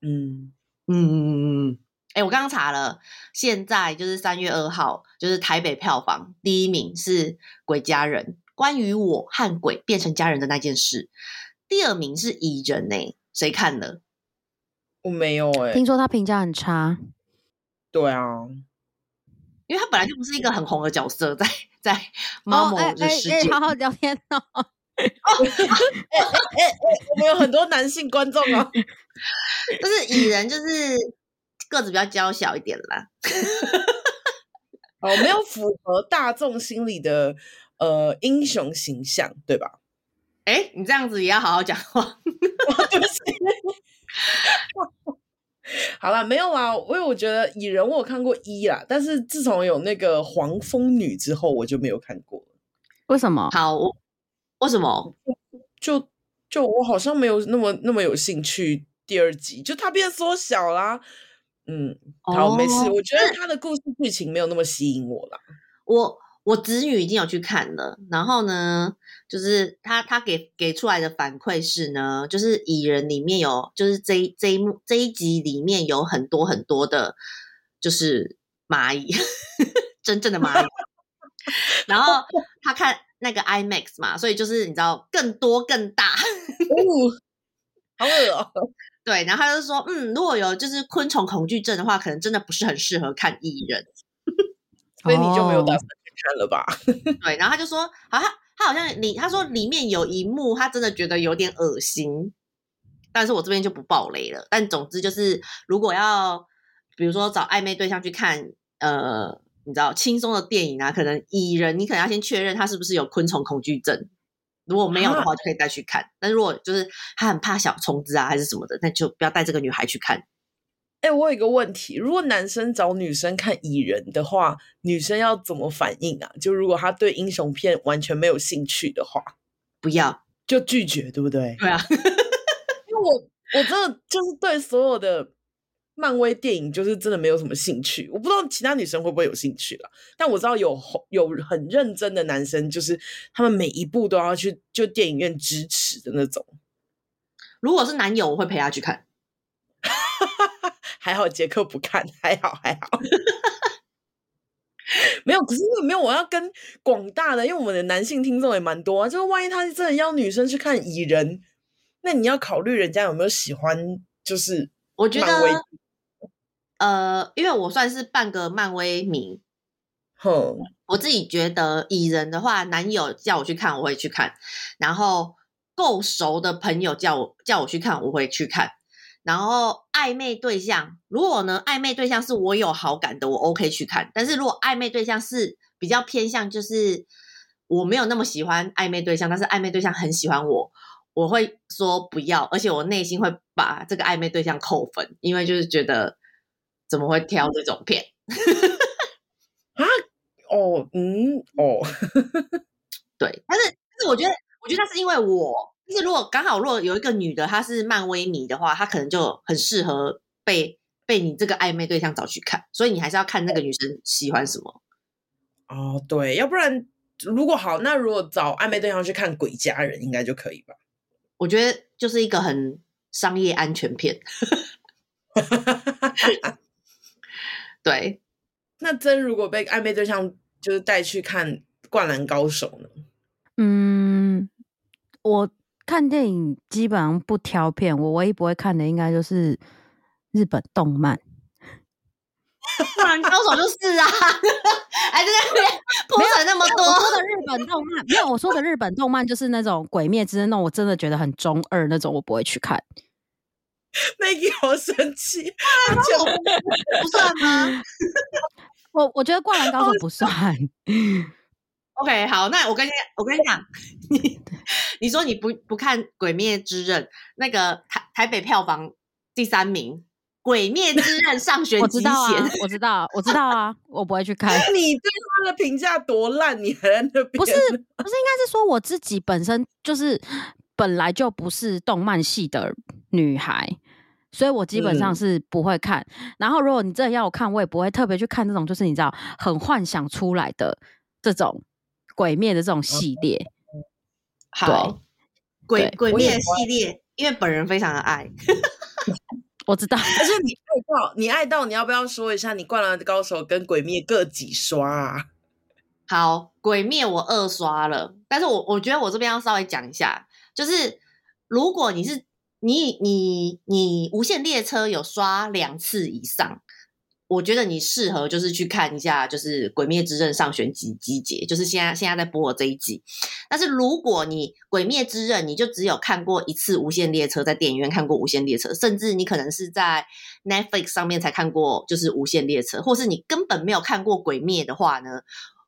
嗯嗯嗯嗯嗯。哎，我刚刚查了，现在就是三月二号，就是台北票房第一名是《鬼家人》，关于我和鬼变成家人的那件事。第二名是《蚁人》呢，谁看了？我没有哎、欸，听说他评价很差。对啊，因为他本来就不是一个很红的角色，在在猫某的世界。哎、哦欸欸欸，好好聊天哦。哎哎哎，我们有很多男性观众啊，就是蚁人，就是。个子比较娇小一点啦，哦，没有符合大众心里的呃英雄形象，对吧？哎，你这样子也要好好讲话。对不起。好了，没有啊，因为我觉得蚁人我有看过一啦，但是自从有那个黄蜂女之后，我就没有看过。为什么？好，为什么？就就我好像没有那么那么有兴趣。第二集就它变缩小啦。嗯，好，oh, 没事。我觉得他的故事剧情没有那么吸引我啦。我我侄女已经有去看了，然后呢，就是他他给给出来的反馈是呢，就是蚁人里面有，就是这这一幕这一集里面有很多很多的，就是蚂蚁，真正的蚂蚁。然后他看那个 IMAX 嘛，所以就是你知道更多更大，哦，好恶哦。对，然后他就说，嗯，如果有就是昆虫恐惧症的话，可能真的不是很适合看蚁人，所以你就没有打算去看了吧？对，然后他就说，好，他他好像里他说里面有一幕，他真的觉得有点恶心，但是我这边就不爆雷了。但总之就是，如果要比如说找暧昧对象去看，呃，你知道轻松的电影啊，可能蚁人，你可能要先确认他是不是有昆虫恐惧症。如果没有的话，就可以带去看。啊、但如果就是他很怕小虫子啊，还是什么的，那就不要带这个女孩去看。哎、欸，我有一个问题：如果男生找女生看蚁人的话，女生要怎么反应啊？就如果他对英雄片完全没有兴趣的话，不要就拒绝，对不对？对啊，因为我我真的就是对所有的。漫威电影就是真的没有什么兴趣，我不知道其他女生会不会有兴趣了。但我知道有有很认真的男生，就是他们每一部都要去就电影院支持的那种。如果是男友，我会陪他去看。还好杰克不看，还好还好。没有，可是没有，我要跟广大的，因为我们的男性听众也蛮多啊。就是万一他真的邀女生去看蚁人，那你要考虑人家有没有喜欢，就是我觉得。呃，因为我算是半个漫威迷，哼，我自己觉得蚁人的话，男友叫我去看，我会去看；然后够熟的朋友叫我叫我去看，我会去看；然后暧昧对象，如果呢暧昧对象是我有好感的，我 OK 去看。但是如果暧昧对象是比较偏向，就是我没有那么喜欢暧昧对象，但是暧昧对象很喜欢我，我会说不要，而且我内心会把这个暧昧对象扣分，因为就是觉得怎么会挑这种片啊？哦，嗯，哦，对，但是但是我觉得，我觉得那是因为我。就是如果刚好如果有一个女的，她是漫威迷的话，她可能就很适合被被你这个暧昧对象找去看，所以你还是要看那个女生喜欢什么。哦，对，要不然如果好，那如果找暧昧对象去看《鬼家人》，应该就可以吧？我觉得就是一个很商业安全片。对，那真如果被暧昧对象就是带去看《灌篮高手》呢？嗯，我。看电影基本上不挑片，我唯一不会看的应该就是日本动漫。灌篮高手就是啊，哎，在那边 铺陈那么多。我说的日本动漫，没有我说的日本动漫就是那种《鬼灭之刃》那种，我真的觉得很中二那种，我不会去看。那个好生气，不算吗？我我觉得《灌篮高手》不算。OK，好，那我跟你我跟你讲，你你说你不不看《鬼灭之刃》，那个台台北票房第三名，《鬼灭之刃》上弦极弦，我知道，我知道啊，我不会去看。你对他的评价多烂，你还在那边？不是，不是，应该是说我自己本身就是本来就不是动漫系的女孩，所以我基本上是不会看。嗯、然后，如果你真的要我看，我也不会特别去看这种，就是你知道很幻想出来的这种。鬼灭的这种系列，好，鬼鬼灭系列，因为本人非常的爱，我知道。但是你爱到，你爱到，你要不要说一下你《灌篮高手》跟《鬼灭》各几刷啊？好，《鬼灭》我二刷了，但是我我觉得我这边要稍微讲一下，就是如果你是你你你无限列车有刷两次以上。我觉得你适合就是去看一下，就是《鬼灭之刃》上弦集集节，就是现在现在在播的这一集。但是如果你《鬼灭之刃》，你就只有看过一次《无限列车》，在电影院看过《无限列车》，甚至你可能是在 Netflix 上面才看过，就是《无限列车》，或是你根本没有看过《鬼灭》的话呢，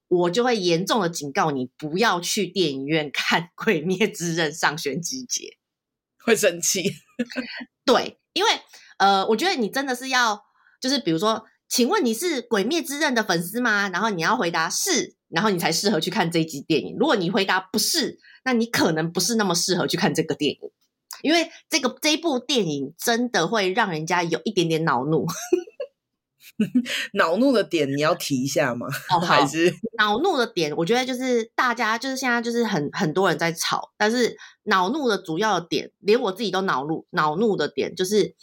我就会严重的警告你，不要去电影院看《鬼灭之刃》上弦集结，会生气。对，因为呃，我觉得你真的是要。就是比如说，请问你是《鬼灭之刃》的粉丝吗？然后你要回答是，然后你才适合去看这一集电影。如果你回答不是，那你可能不是那么适合去看这个电影，因为这个这部电影真的会让人家有一点点恼怒。恼怒的点你要提一下吗？哦，还是恼怒的点？我觉得就是大家就是现在就是很很多人在吵，但是恼怒的主要的点，连我自己都恼怒。恼怒的点就是，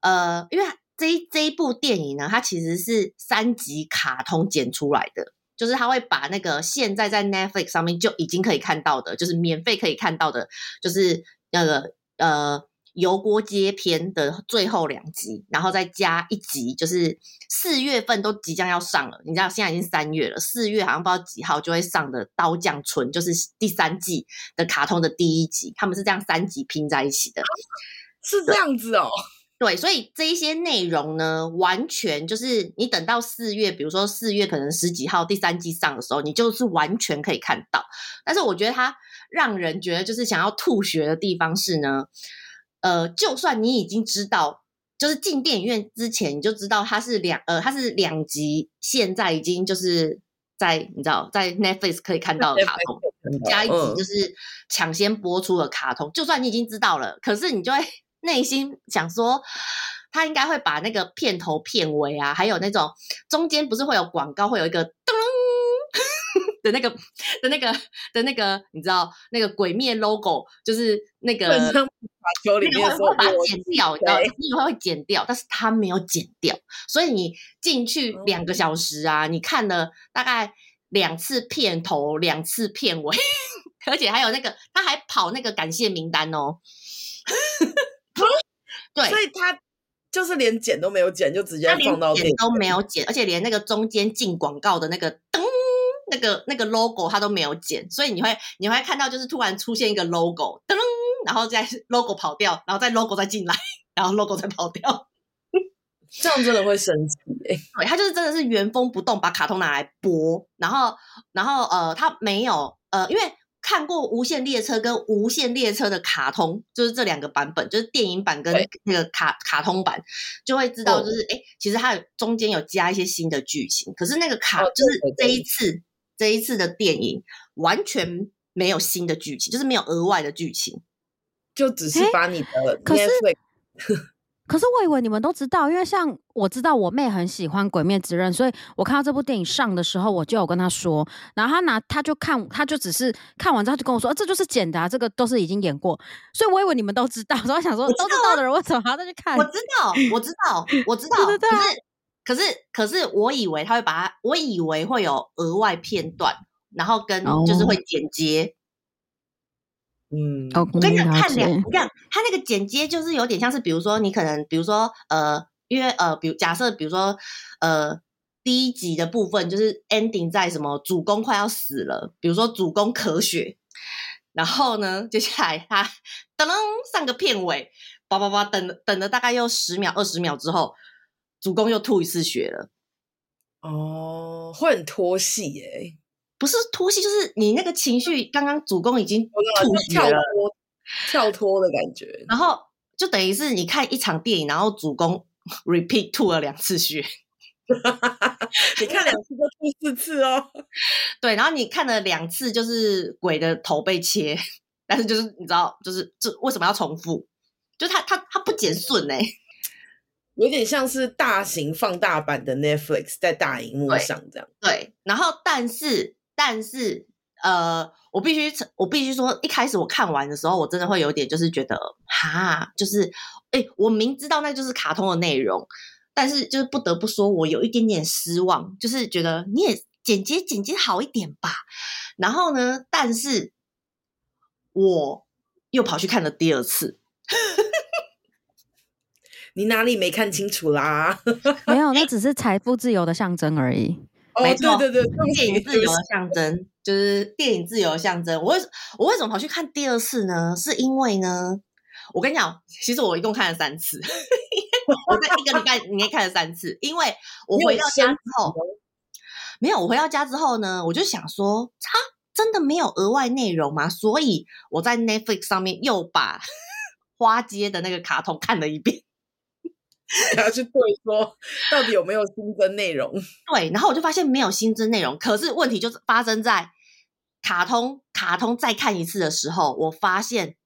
呃，因为。这一这一部电影呢，它其实是三级卡通剪出来的，就是它会把那个现在在 Netflix 上面就已经可以看到的，就是免费可以看到的，就是那个呃油锅街篇的最后两集，然后再加一集，就是四月份都即将要上了，你知道现在已经三月了，四月好像不知道几号就会上的《刀匠村》，就是第三季的卡通的第一集，他们是这样三集拼在一起的，是这样子哦。对，所以这一些内容呢，完全就是你等到四月，比如说四月可能十几号第三季上的时候，你就是完全可以看到。但是我觉得它让人觉得就是想要吐血的地方是呢，呃，就算你已经知道，就是进电影院之前你就知道它是两呃它是两集，现在已经就是在你知道在 Netflix 可以看到的卡通，加一集就是抢先播出的卡通，就算你已经知道了，可是你就会。内心想说，他应该会把那个片头、片尾啊，还有那种中间不是会有广告，会有一个噔的那个的那个的那个，你知道那个鬼灭 logo，就是那个那个会把它剪掉，你知道，你以为会剪掉，但是他没有剪掉，所以你进去两个小时啊，你看了大概两次片头，两次片尾，而且还有那个他还跑那个感谢名单哦。对，所以他就是连剪都没有剪，就直接放到剪都没有剪，而且连那个中间进广告的那个噔，那个那个 logo 他都没有剪，所以你会你会看到就是突然出现一个 logo 噔，然后再 logo 跑掉，然后再 logo 再进来，然后 logo 再跑掉。这样真的会生气哎、欸！对，他就是真的是原封不动把卡通拿来播，然后，然后呃，他没有呃，因为看过《无限列车》跟《无限列车》的卡通，就是这两个版本，就是电影版跟那个卡卡通版，就会知道就是哎、哦，其实它中间有加一些新的剧情，可是那个卡、哦、就是这一次这一次的电影完全没有新的剧情，就是没有额外的剧情，就只是把你的 Netflix 可是我以为你们都知道，因为像我知道我妹很喜欢《鬼灭之刃》，所以我看到这部电影上的时候，我就有跟她说，然后她拿她就看，她就只是看完之后就跟我说，啊、这就是简答、啊，这个都是已经演过，所以我以为你们都知道，所以我想说我知道、啊、都知道的人为什么还要再去看？我知道，我知道，我知道，可是可是可是我以为他会把它，我以为会有额外片段，然后跟就是会剪接。哦嗯，我跟你讲，看两，你看他那个剪接，就是有点像是，比如说你可能，比如说呃，因为呃，比如假设，比如说呃，第一集的部分就是 ending 在什么主公快要死了，比如说主公咳血，然后呢，接下来他噔噔上个片尾，叭叭叭，等等了大概又十秒二十秒之后，主公又吐一次血了，哦，会很拖戏耶。不是拖戏，就是你那个情绪，刚刚主公已经吐血了，跳脱的感觉。然后就等于是你看一场电影，然后主公 repeat 吐了两次血，你看两次就吐四次哦。对，然后你看了两次，就是鬼的头被切，但是就是你知道，就是这为什么要重复？就他他他不减损哎，有点像是大型放大版的 Netflix 在大荧幕上这样。对，对，然后但是。但是，呃，我必须，我必须说，一开始我看完的时候，我真的会有点，就是觉得，哈，就是，哎，我明知道那就是卡通的内容，但是就是不得不说，我有一点点失望，就是觉得你也剪接剪接好一点吧。然后呢，但是我又跑去看了第二次，你哪里没看清楚啦？没有，那只是财富自由的象征而已。哦、对对对，电影自由的象征就是电影自由的象征。我为我为什么跑去看第二次呢？是因为呢，我跟你讲，其实我一共看了三次，我在一个礼拜里面看了三次。因为我回到家之后，没有，我回到家之后呢，我就想说，它真的没有额外内容吗？所以我在 Netflix 上面又把花街的那个卡通看了一遍。然后去对说，到底有没有新增内容？对，然后我就发现没有新增内容。可是问题就是发生在卡通，卡通再看一次的时候，我发现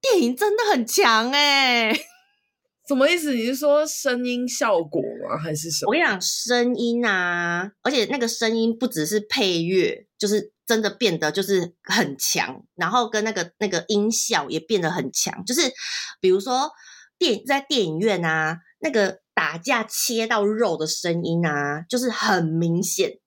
电影真的很强哎、欸！什么意思？你是说声音效果吗？还是什么？我跟你讲，声音啊，而且那个声音不只是配乐，就是真的变得就是很强，然后跟那个那个音效也变得很强，就是比如说。电在电影院啊，那个打架切到肉的声音啊，就是很明显。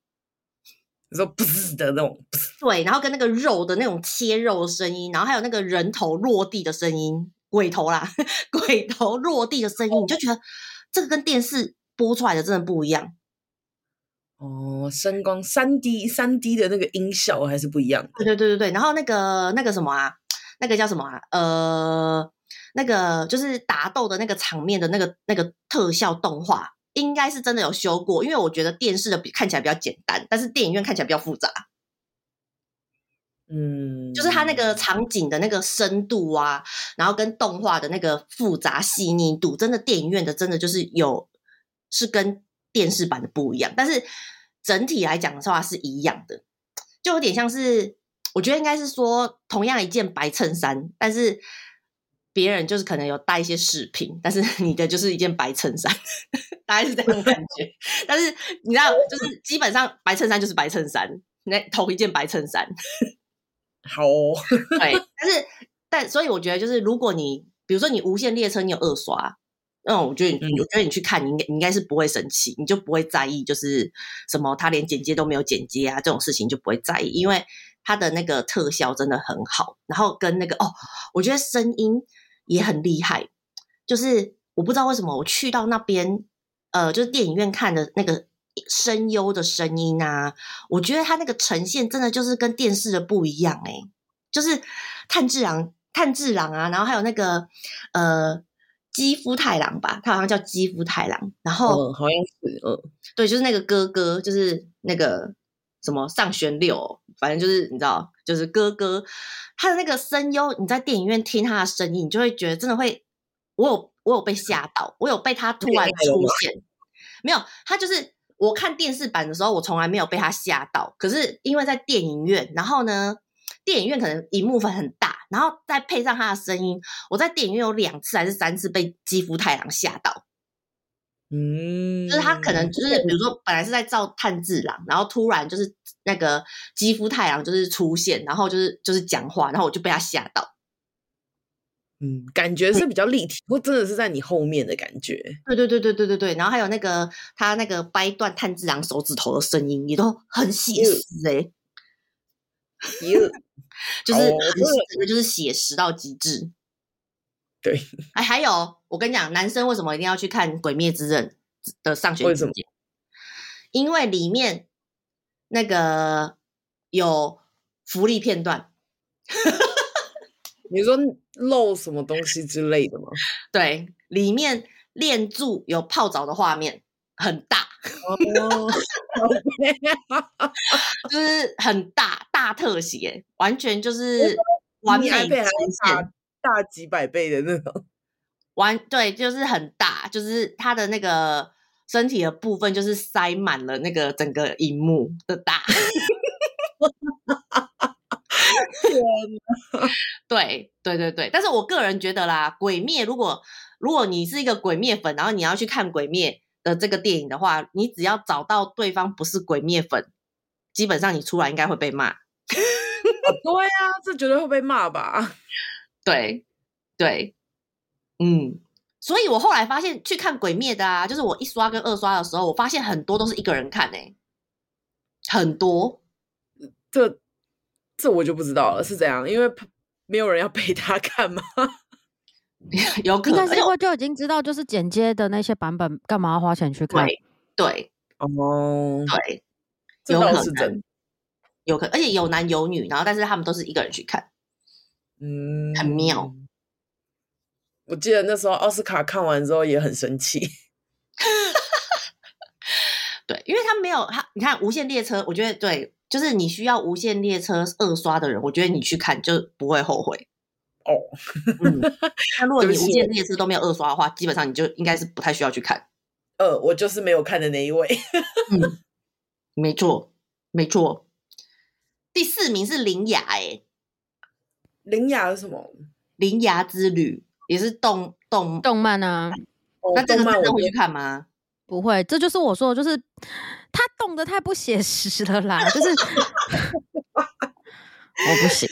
你说“噗”的那种，对，然后跟那个肉的那种切肉的声音，然后还有那个人头落地的声音，鬼头啦，鬼头落地的声音，你就觉得这个跟电视播出来的真的不一样。哦，声光三 D 三 D 的那个音效还是不一样。对对对对对，然后那个那个什么啊，那个叫什么啊？呃。那个就是打斗的那个场面的那个那个特效动画，应该是真的有修过，因为我觉得电视的比看起来比较简单，但是电影院看起来比较复杂。嗯，就是它那个场景的那个深度啊，然后跟动画的那个复杂细腻度，真的电影院的真的就是有是跟电视版的不一样，但是整体来讲的话是一样的，就有点像是我觉得应该是说同样一件白衬衫，但是。别人就是可能有带一些饰品，但是你的就是一件白衬衫，大概是这种感觉。但是你知道，就是基本上白衬衫就是白衬衫，那同一件白衬衫。好、哦，对。但是，但所以我觉得，就是如果你比如说你无限列车，你有二刷，那我觉得你，我觉得你去看，你应该你应该是不会生气，你就不会在意，就是什么他连剪接都没有剪接啊，这种事情就不会在意，因为他的那个特效真的很好，然后跟那个哦，我觉得声音。也很厉害，就是我不知道为什么我去到那边，呃，就是电影院看的那个声优的声音啊，我觉得他那个呈现真的就是跟电视的不一样诶、欸、就是炭治郎炭治郎啊，然后还有那个呃肌肤太郎吧，他好像叫肌肤太郎。然后、嗯、好像是，嗯，对，就是那个哥哥，就是那个什么上弦六，反正就是你知道，就是哥哥，他的那个声优，你在电影院听他的声音，你就会觉得真的会，我有我有被吓到，我有被他突然出现，没有，他就是我看电视版的时候，我从来没有被他吓到，可是因为在电影院，然后呢，电影院可能荧幕很大。然后再配上他的声音，我在电影院有两次还是三次被肌肤太郎吓到。嗯，就是他可能就是比如说本来是在照炭治郎，然后突然就是那个肌肤太郎就是出现，然后就是就是讲话，然后我就被他吓到。嗯，感觉是比较立体，或真的是在你后面的感觉。对对对对对对对。然后还有那个他那个掰断炭治郎手指头的声音，也都很写实哎、欸。就是就是写实到极致，对。哎，还有我跟你讲，男生为什么一定要去看《鬼灭之刃》的上学期间？因为里面那个有福利片段。你说漏什么东西之类的吗？对，里面练柱有泡澡的画面，很大。哦，就是很大大特写，完全就是完美呈现，大几百倍的那种。完对，就是很大，就是他的那个身体的部分，就是塞满了那个整个荧幕的大。对对对对，但是我个人觉得啦，鬼灭如果如果你是一个鬼灭粉，然后你要去看鬼灭。的这个电影的话，你只要找到对方不是鬼灭粉，基本上你出来应该会被骂。哦、对啊，这绝对会被骂吧？对对，嗯，所以我后来发现去看鬼灭的啊，就是我一刷跟二刷的时候，我发现很多都是一个人看诶、欸，很多。这这我就不知道了，是怎样？因为没有人要陪他看吗？有可能，但是我就已经知道，就是剪接的那些版本，干嘛要花钱去看？对，哦，对，有可能，有可能，而且有男有女，然后但是他们都是一个人去看，嗯，很妙。我记得那时候奥斯卡看完之后也很生气，对，因为他没有他，你看《无限列车》，我觉得对，就是你需要《无限列车》二刷的人，我觉得你去看就不会后悔。哦，嗯，那如果你无限列车都没有二刷的话，基本上你就应该是不太需要去看。呃，我就是没有看的那一位。嗯，没错，没错。第四名是铃芽，哎，铃芽是什么？铃芽之旅也是动动动漫啊。那这个真的会去看吗？不会，这就是我说的，就是他动的太不写实了啦，就是 我不行。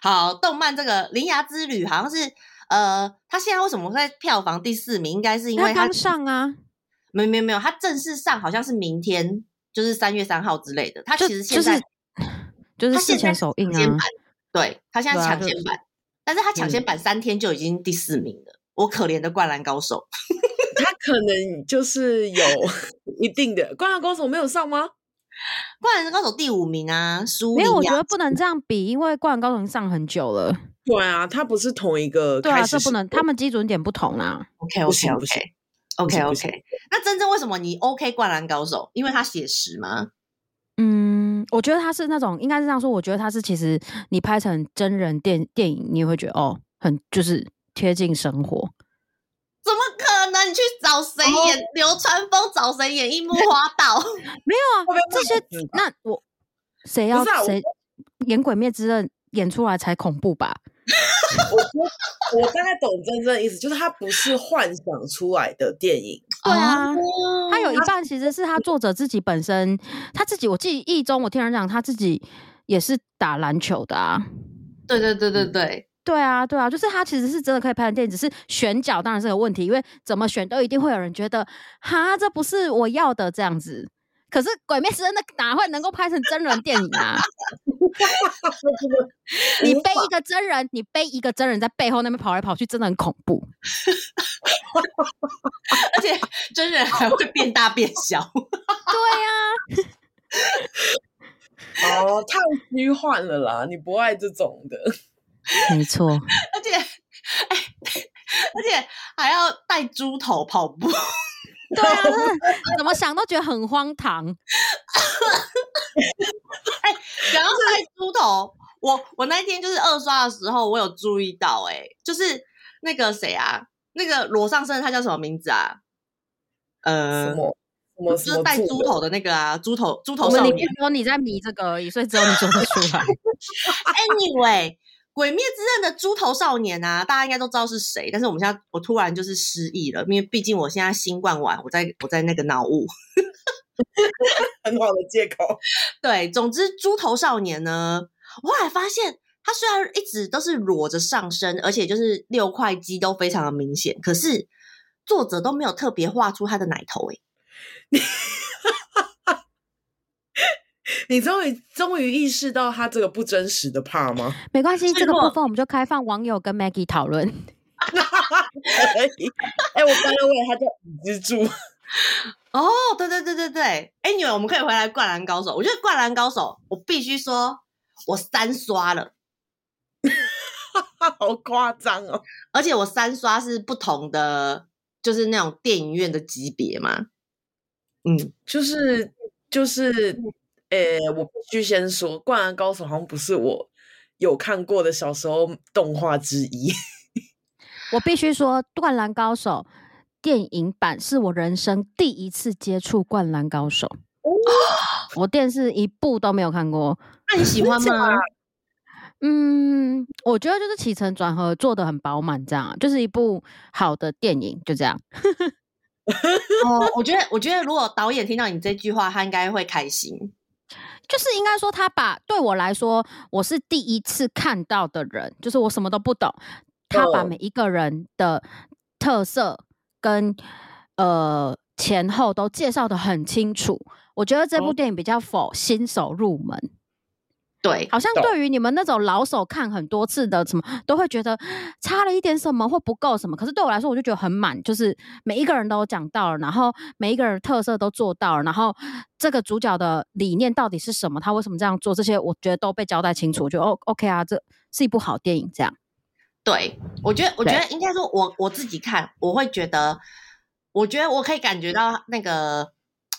好，动漫这个《铃芽之旅》好像是，呃，他现在为什么在票房第四名？应该是因为他刚上啊，没有没有没有，他正式上好像是明天，就是三月三号之类的。他其实现在就是事前首映啊，对，他现在抢先版，但是他抢先版三天就已经第四名了。我可怜的灌篮高手，他可能就是有 一定的灌篮高手没有上吗？灌篮高手第五名啊，输。没有，我觉得不能这样比，因为灌篮高手已经上很久了。对啊，他不是同一个。对啊，这不能，他们基准点不同啊。OK OK OK OK OK。那真正为什么你 OK 灌篮高手？因为他写实吗？嗯，我觉得他是那种，应该是这样说。我觉得他是其实你拍成真人电电影，你也会觉得哦，很就是贴近生活。怎么可能？你去找谁演流川枫？找谁演樱木花道？没有啊，这些那我谁要谁演鬼灭之刃演出来才恐怖吧？我我大概懂真正的意思，就是他不是幻想出来的电影。对啊，他有一半其实是他作者自己本身，他自己我记忆中，我听人讲他自己也是打篮球的啊。对对对对对。对啊，对啊，就是他其实是真的可以拍成电影，只是选角当然是个问题，因为怎么选都一定会有人觉得，哈，这不是我要的这样子。可是《鬼灭之刃》那哪会能够拍成真人电影啊？你背一个真人，你背一个真人在背后那边跑来跑去，真的很恐怖。而且真人还会变大变小。对呀、啊。哦，太虚幻了啦！你不爱这种的。没错，而且，哎，还要带猪头跑步。对啊，怎么想都觉得很荒唐。哎、欸，想要带猪头，我我那天就是二刷的时候，我有注意到、欸，哎，就是那个谁啊，那个裸上身，他叫什么名字啊？呃，什么？什么就是带猪头的那个啊，猪头猪头少年。你说你在迷这个而已，所以只有你说得出来。Anyway。《鬼灭之刃》的猪头少年啊，大家应该都知道是谁。但是我们现在，我突然就是失忆了，因为毕竟我现在新冠完，我在我在那个脑雾，很好的借口。对，总之猪头少年呢，我后来发现他虽然一直都是裸着上身，而且就是六块肌都非常的明显，可是作者都没有特别画出他的奶头诶、欸 你终于终于意识到他这个不真实的怕吗？没关系，这个部分我们就开放网友跟 Maggie 讨论。可以。哎，我刚刚问他叫蜘蛛。哦，对对对对对。Anyway，我们可以回来《灌篮高手》。我觉得《灌篮高手》，我必须说，我三刷了，好夸张哦！而且我三刷是不同的，就是那种电影院的级别嘛。嗯，就是就是。诶、欸，我必须先说，《灌篮高手》好像不是我有看过的小时候动画之一。我必须说，《灌篮高手》电影版是我人生第一次接触《灌篮高手》哦，我电视一部都没有看过。那你喜欢吗？嗯，我觉得就是起承转合做的很饱满，这样就是一部好的电影，就这样。哦，我觉得，我觉得如果导演听到你这句话，他应该会开心。就是应该说，他把对我来说，我是第一次看到的人，就是我什么都不懂。他把每一个人的特色跟呃前后都介绍的很清楚。我觉得这部电影比较 for 新手入门。对，好像对于你们那种老手看很多次的，什么都会觉得差了一点什么或不够什么。可是对我来说，我就觉得很满，就是每一个人都讲到了，然后每一个人特色都做到了，然后这个主角的理念到底是什么，他为什么这样做，这些我觉得都被交代清楚。我觉得哦，OK 啊，这是一部好电影。这样，对，我觉得，我觉得应该说我，我我自己看，我会觉得，我觉得我可以感觉到那个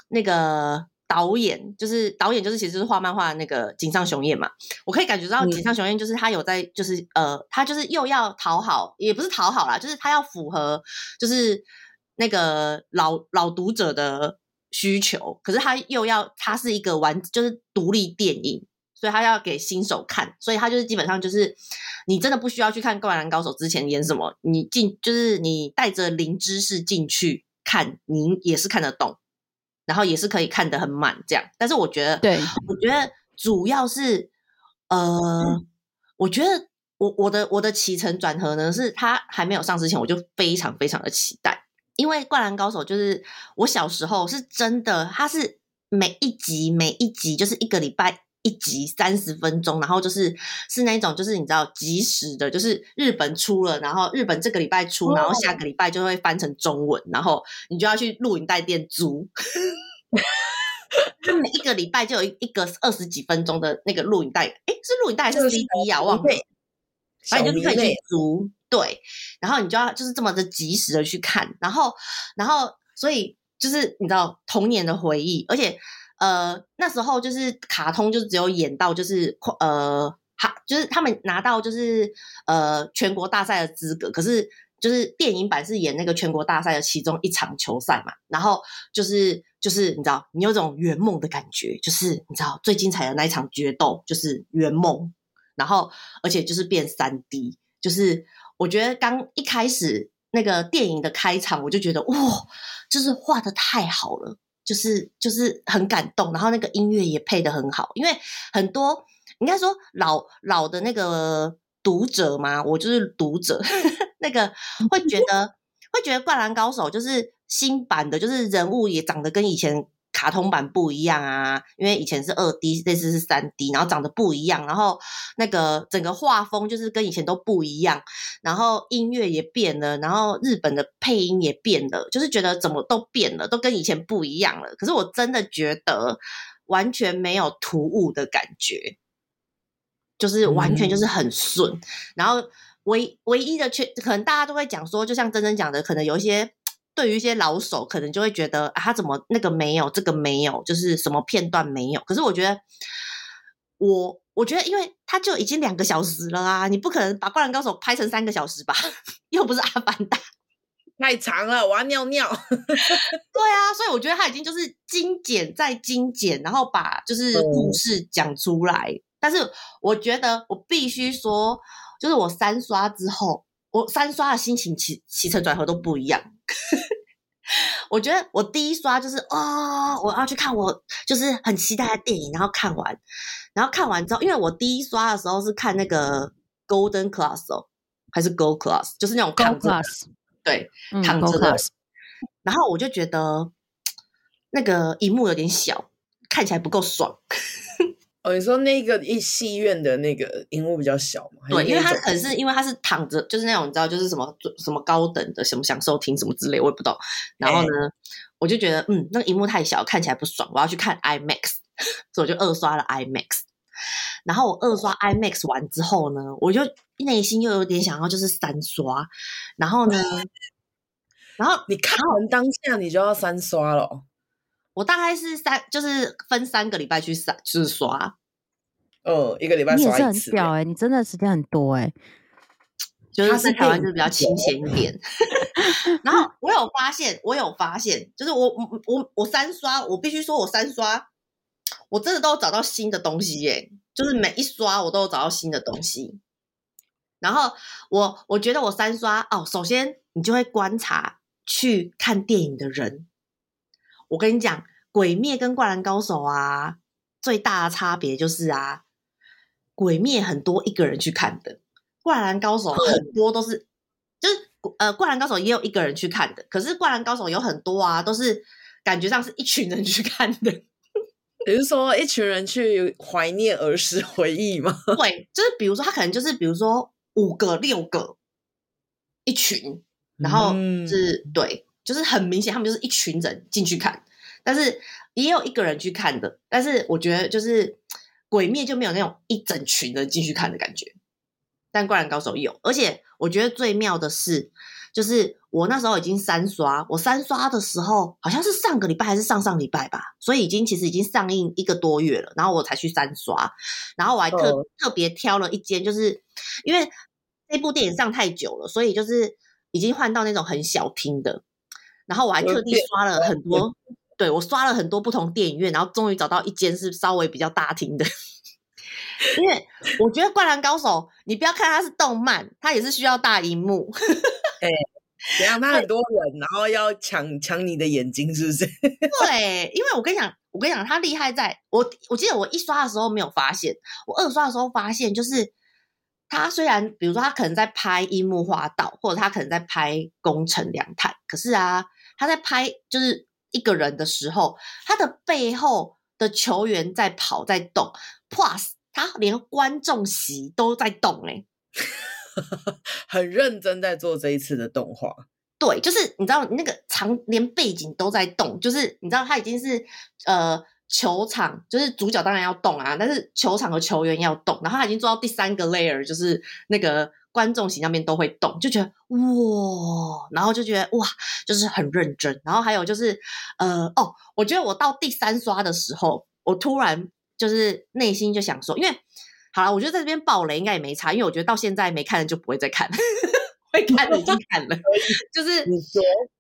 那个。导演就是导演，就是其实是画漫画的那个井上雄彦嘛。我可以感觉到井上雄彦就是他有在，就是、嗯、呃，他就是又要讨好，也不是讨好啦，就是他要符合，就是那个老老读者的需求。可是他又要，他是一个完就是独立电影，所以他要给新手看，所以他就是基本上就是你真的不需要去看《灌篮高手》之前演什么，你进就是你带着零知识进去看，你也是看得懂。然后也是可以看得很满这样，但是我觉得，对，我觉得主要是，呃，我觉得我我的我的起承转合呢，是他还没有上之前，我就非常非常的期待，因为《灌篮高手》就是我小时候是真的，他是每一集每一集就是一个礼拜一集三十分钟，然后就是是那种就是你知道及时的，就是日本出了，然后日本这个礼拜出，然后下个礼拜就会翻成中文，然后你就要去录影带店租。他 每一个礼拜就有一一个二十几分钟的那个录影带，诶，是录影带还是 CD 啊？忘了，反正你就可以去租，对，然后你就要就是这么的及时的去看，然后，然后，所以就是你知道童年的回忆，而且呃那时候就是卡通就是只有演到就是呃，哈，就是他们拿到就是呃全国大赛的资格，可是。就是电影版是演那个全国大赛的其中一场球赛嘛，然后就是就是你知道，你有种圆梦的感觉，就是你知道最精彩的那一场决斗就是圆梦，然后而且就是变三 D，就是我觉得刚一开始那个电影的开场，我就觉得哇，就是画得太好了，就是就是很感动，然后那个音乐也配的很好，因为很多应该说老老的那个读者嘛，我就是读者。那个会觉得会觉得《灌篮高手》就是新版的，就是人物也长得跟以前卡通版不一样啊，因为以前是二 D，这次是三 D，然后长得不一样，然后那个整个画风就是跟以前都不一样，然后音乐也变了，然后日本的配音也变了，就是觉得怎么都变了，都跟以前不一样了。可是我真的觉得完全没有突兀的感觉，就是完全就是很顺，然后。唯唯一的缺，可能大家都会讲说，就像真真讲的，可能有一些对于一些老手，可能就会觉得啊，他怎么那个没有，这个没有，就是什么片段没有。可是我觉得，我我觉得，因为他就已经两个小时了啊，你不可能把《灌篮高手》拍成三个小时吧？又不是《阿凡达》。太长了，我要尿尿。对啊，所以我觉得他已经就是精简再精简，然后把就是故事讲出来。嗯、但是我觉得我必须说，就是我三刷之后，我三刷的心情起起承转合都不一样。我觉得我第一刷就是哦，我要去看我就是很期待的电影，然后看完，然后看完之后，因为我第一刷的时候是看那个 Golden Class 哦，还是 Gold Class，就是那种 Class。对，躺着的，嗯、然后我就觉得那个荧幕有点小，看起来不够爽。哦，你说那个一戏院的那个荧幕比较小嘛？对，因为它可能是因为它是躺着，就是那种你知道，就是什么什么高等的什么享受厅什么之类，我也不懂。然后呢，欸、我就觉得嗯，那个荧幕太小，看起来不爽，我要去看 IMAX，所以我就二刷了 IMAX。然后我二刷 IMAX 完之后呢，我就内心又有点想要就是三刷，然后呢，然后你看完当下你就要三刷了。我大概是三，就是分三个礼拜去三，就是刷。嗯，一个礼拜刷一次。很屌哎、欸，你真的时间很多哎、欸，就是在台湾就是比较清闲一点。然后我有发现，我有发现，就是我我我我三刷，我必须说我三刷。我真的都有找到新的东西耶，就是每一刷我都有找到新的东西。然后我我觉得我三刷哦，首先你就会观察去看电影的人。我跟你讲，《鬼灭》跟《灌篮高手》啊，最大的差别就是啊，《鬼灭》很多一个人去看的，《灌篮高手》很多都是就是呃，《灌篮高手》也有一个人去看的，可是《灌篮高手》有很多啊，都是感觉上是一群人去看的。比如说，一群人去怀念儿时回忆吗？对，就是比如说，他可能就是比如说五个、六个一群，然后是、嗯、对，就是很明显，他们就是一群人进去看，但是也有一个人去看的。但是我觉得，就是 《鬼灭》就没有那种一整群人进去看的感觉，但《灌篮高手》有，而且我觉得最妙的是，就是。我那时候已经三刷，我三刷的时候好像是上个礼拜还是上上礼拜吧，所以已经其实已经上映一个多月了，然后我才去三刷，然后我还特、哦、特别挑了一间，就是因为这部电影上太久了，所以就是已经换到那种很小厅的，然后我还特地刷了很多，对，我刷了很多不同电影院，然后终于找到一间是稍微比较大厅的，因为我觉得《灌篮高手》，你不要看它是动漫，它也是需要大荧幕。对怎样？他很多人，然后要抢抢你的眼睛，是不是？对，因为我跟你讲，我跟你讲，他厉害在我，我记得我一刷的时候没有发现，我二刷的时候发现，就是他虽然，比如说他可能在拍樱木花道，或者他可能在拍宫城良太，可是啊，他在拍就是一个人的时候，他的背后的球员在跑在动，plus 他连观众席都在动，欸，哎。很认真在做这一次的动画，对，就是你知道那个场连背景都在动，就是你知道他已经是呃球场，就是主角当然要动啊，但是球场和球员要动，然后他已经做到第三个 layer，就是那个观众席那边都会动，就觉得哇，然后就觉得哇，就是很认真，然后还有就是呃哦，我觉得我到第三刷的时候，我突然就是内心就想说，因为。好了，我觉得在这边爆雷应该也没差，因为我觉得到现在没看的就不会再看，会看的已经看了。就是，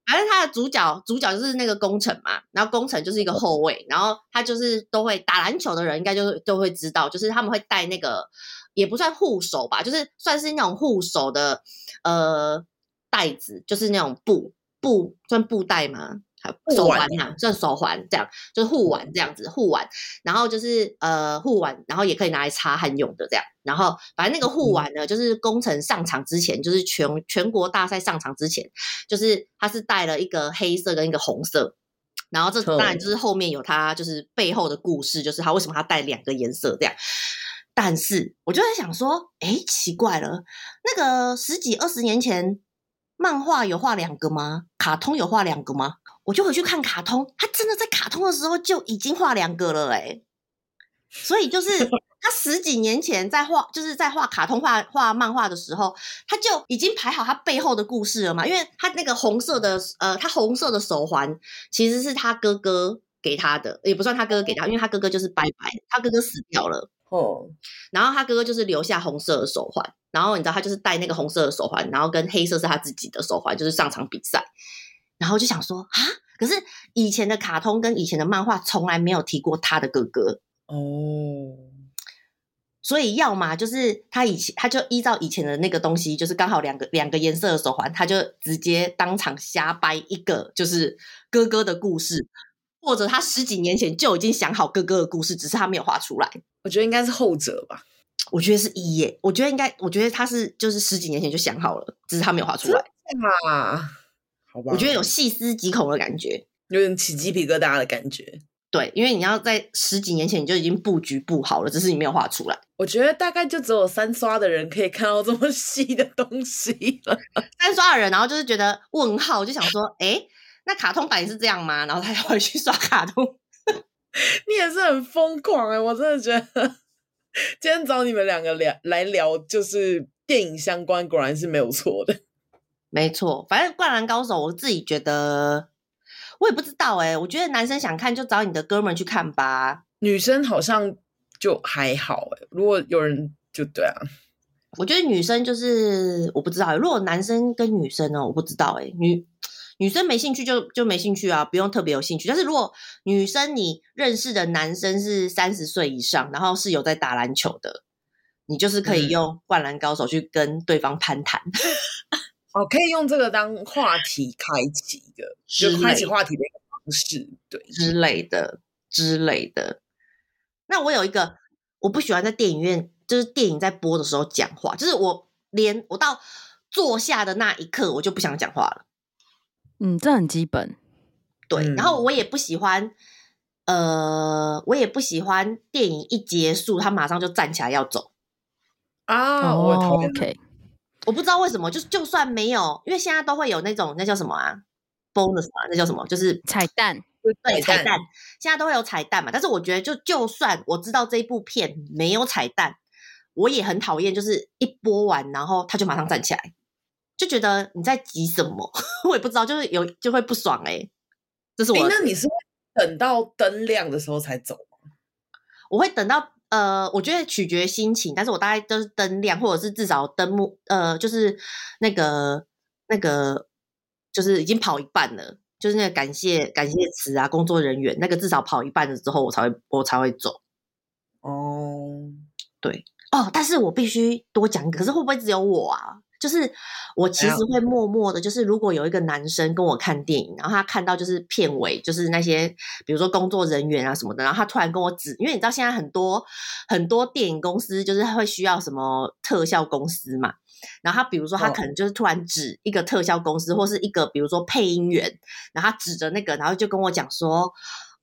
反正他的主角主角就是那个工程嘛，然后工程就是一个后卫，然后他就是都会打篮球的人应该就都会知道，就是他们会带那个也不算护手吧，就是算是那种护手的呃袋子，就是那种布布算布袋吗？手环呐、啊，算手环这样，就是护腕这样子护腕，然后就是呃护腕，然后也可以拿来擦汗用的这样，然后反正那个护腕呢，就是工程上场之前，就是全全国大赛上场之前，就是他是带了一个黑色跟一个红色，然后这当然就是后面有他就是背后的故事，就是他为什么他带两个颜色这样，但是我就在想说，哎，奇怪了，那个十几二十年前漫画有画两个吗？卡通有画两个吗？我就回去看卡通，他真的在卡通的时候就已经画两个了哎、欸，所以就是 他十几年前在画，就是在画卡通画画漫画的时候，他就已经排好他背后的故事了嘛。因为他那个红色的呃，他红色的手环其实是他哥哥给他的，也不算他哥哥给他，因为他哥哥就是拜拜，他哥哥死掉了哦。然后他哥哥就是留下红色的手环，然后你知道他就是戴那个红色的手环，然后跟黑色是他自己的手环，就是上场比赛。然后就想说啊，可是以前的卡通跟以前的漫画从来没有提过他的哥哥。哦，所以要么就是他以前他就依照以前的那个东西，就是刚好两个两个颜色的手环，他就直接当场瞎掰一个就是哥哥的故事，或者他十几年前就已经想好哥哥的故事，只是他没有画出来。我觉得应该是后者吧。我觉得是一耶，我觉得应该，我觉得他是就是十几年前就想好了，只是他没有画出来。啊，好吧。我觉得有细思极恐的感觉，有点起鸡皮疙瘩的感觉。对，因为你要在十几年前你就已经布局布好了，只是你没有画出来。我觉得大概就只有三刷的人可以看到这么细的东西了。三刷的人，然后就是觉得问号，就想说，哎，那卡通版也是这样吗？然后他就会去刷卡通。你也是很疯狂哎、欸，我真的觉得今天找你们两个聊来聊，就是电影相关，果然是没有错的。没错，反正《灌篮高手》，我自己觉得。我也不知道哎、欸，我觉得男生想看就找你的哥们去看吧，女生好像就还好哎、欸。如果有人就对啊，我觉得女生就是我不知道、欸，如果男生跟女生呢，我不知道哎、欸，女女生没兴趣就就没兴趣啊，不用特别有兴趣。但是如果女生你认识的男生是三十岁以上，然后是有在打篮球的，你就是可以用灌篮高手去跟对方攀谈。嗯哦，可以用这个当话题开启的，就开启话题的一个方式，对之类的之类的。那我有一个，我不喜欢在电影院，就是电影在播的时候讲话，就是我连我到坐下的那一刻，我就不想讲话了。嗯，这很基本。对，嗯、然后我也不喜欢，呃，我也不喜欢电影一结束，他马上就站起来要走。啊，我讨厌。Okay. 我不知道为什么，就就算没有，因为现在都会有那种那叫什么啊，bonus 嘛，那叫什么？就是彩蛋，对，彩蛋，现在都会有彩蛋嘛。但是我觉得，就就算我知道这一部片没有彩蛋，我也很讨厌，就是一播完，然后他就马上站起来，就觉得你在急什么？我也不知道，就是有就会不爽哎、欸。这是我、欸，那你是等到灯亮的时候才走吗？我会等到。呃，我觉得取决心情，但是我大概都是灯亮，或者是至少灯幕，呃，就是那个那个，就是已经跑一半了，就是那个感谢感谢词啊，工作人员那个至少跑一半了之后，我才会我才会走。哦，对，哦，但是我必须多讲，可是会不会只有我啊？就是我其实会默默的，就是如果有一个男生跟我看电影，然后他看到就是片尾，就是那些比如说工作人员啊什么的，然后他突然跟我指，因为你知道现在很多很多电影公司就是会需要什么特效公司嘛，然后他比如说他可能就是突然指一个特效公司或是一个比如说配音员，然后他指着那个，然后就跟我讲说，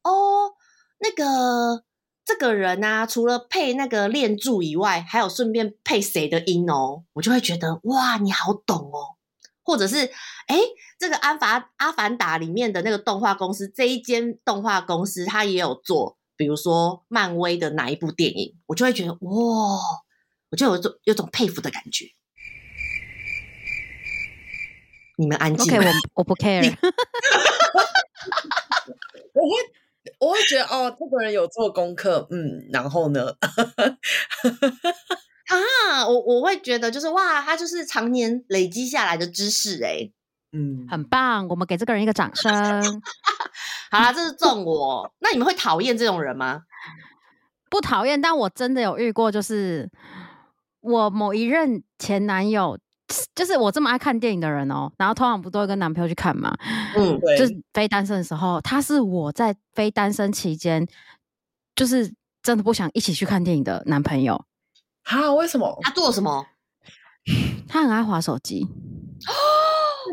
哦，那个。这个人啊，除了配那个练柱以外，还有顺便配谁的音哦，我就会觉得哇，你好懂哦。或者是哎，这个《阿凡阿凡达》里面的那个动画公司，这一间动画公司，他也有做，比如说漫威的哪一部电影，我就会觉得哇，我就有种有种佩服的感觉。你们安静，OK，我我不 care。我会。我会觉得哦，这个人有做功课，嗯，然后呢？啊，我我会觉得就是哇，他就是常年累积下来的知识，哎，嗯，很棒，我们给这个人一个掌声。好啦，这是中我。那你们会讨厌这种人吗？不讨厌，但我真的有遇过，就是我某一任前男友。就是我这么爱看电影的人哦，然后通常不都会跟男朋友去看嘛？嗯，对。就是非单身的时候，他是我在非单身期间，就是真的不想一起去看电影的男朋友。哈？为什么？他做什么？他很爱划手机。哦，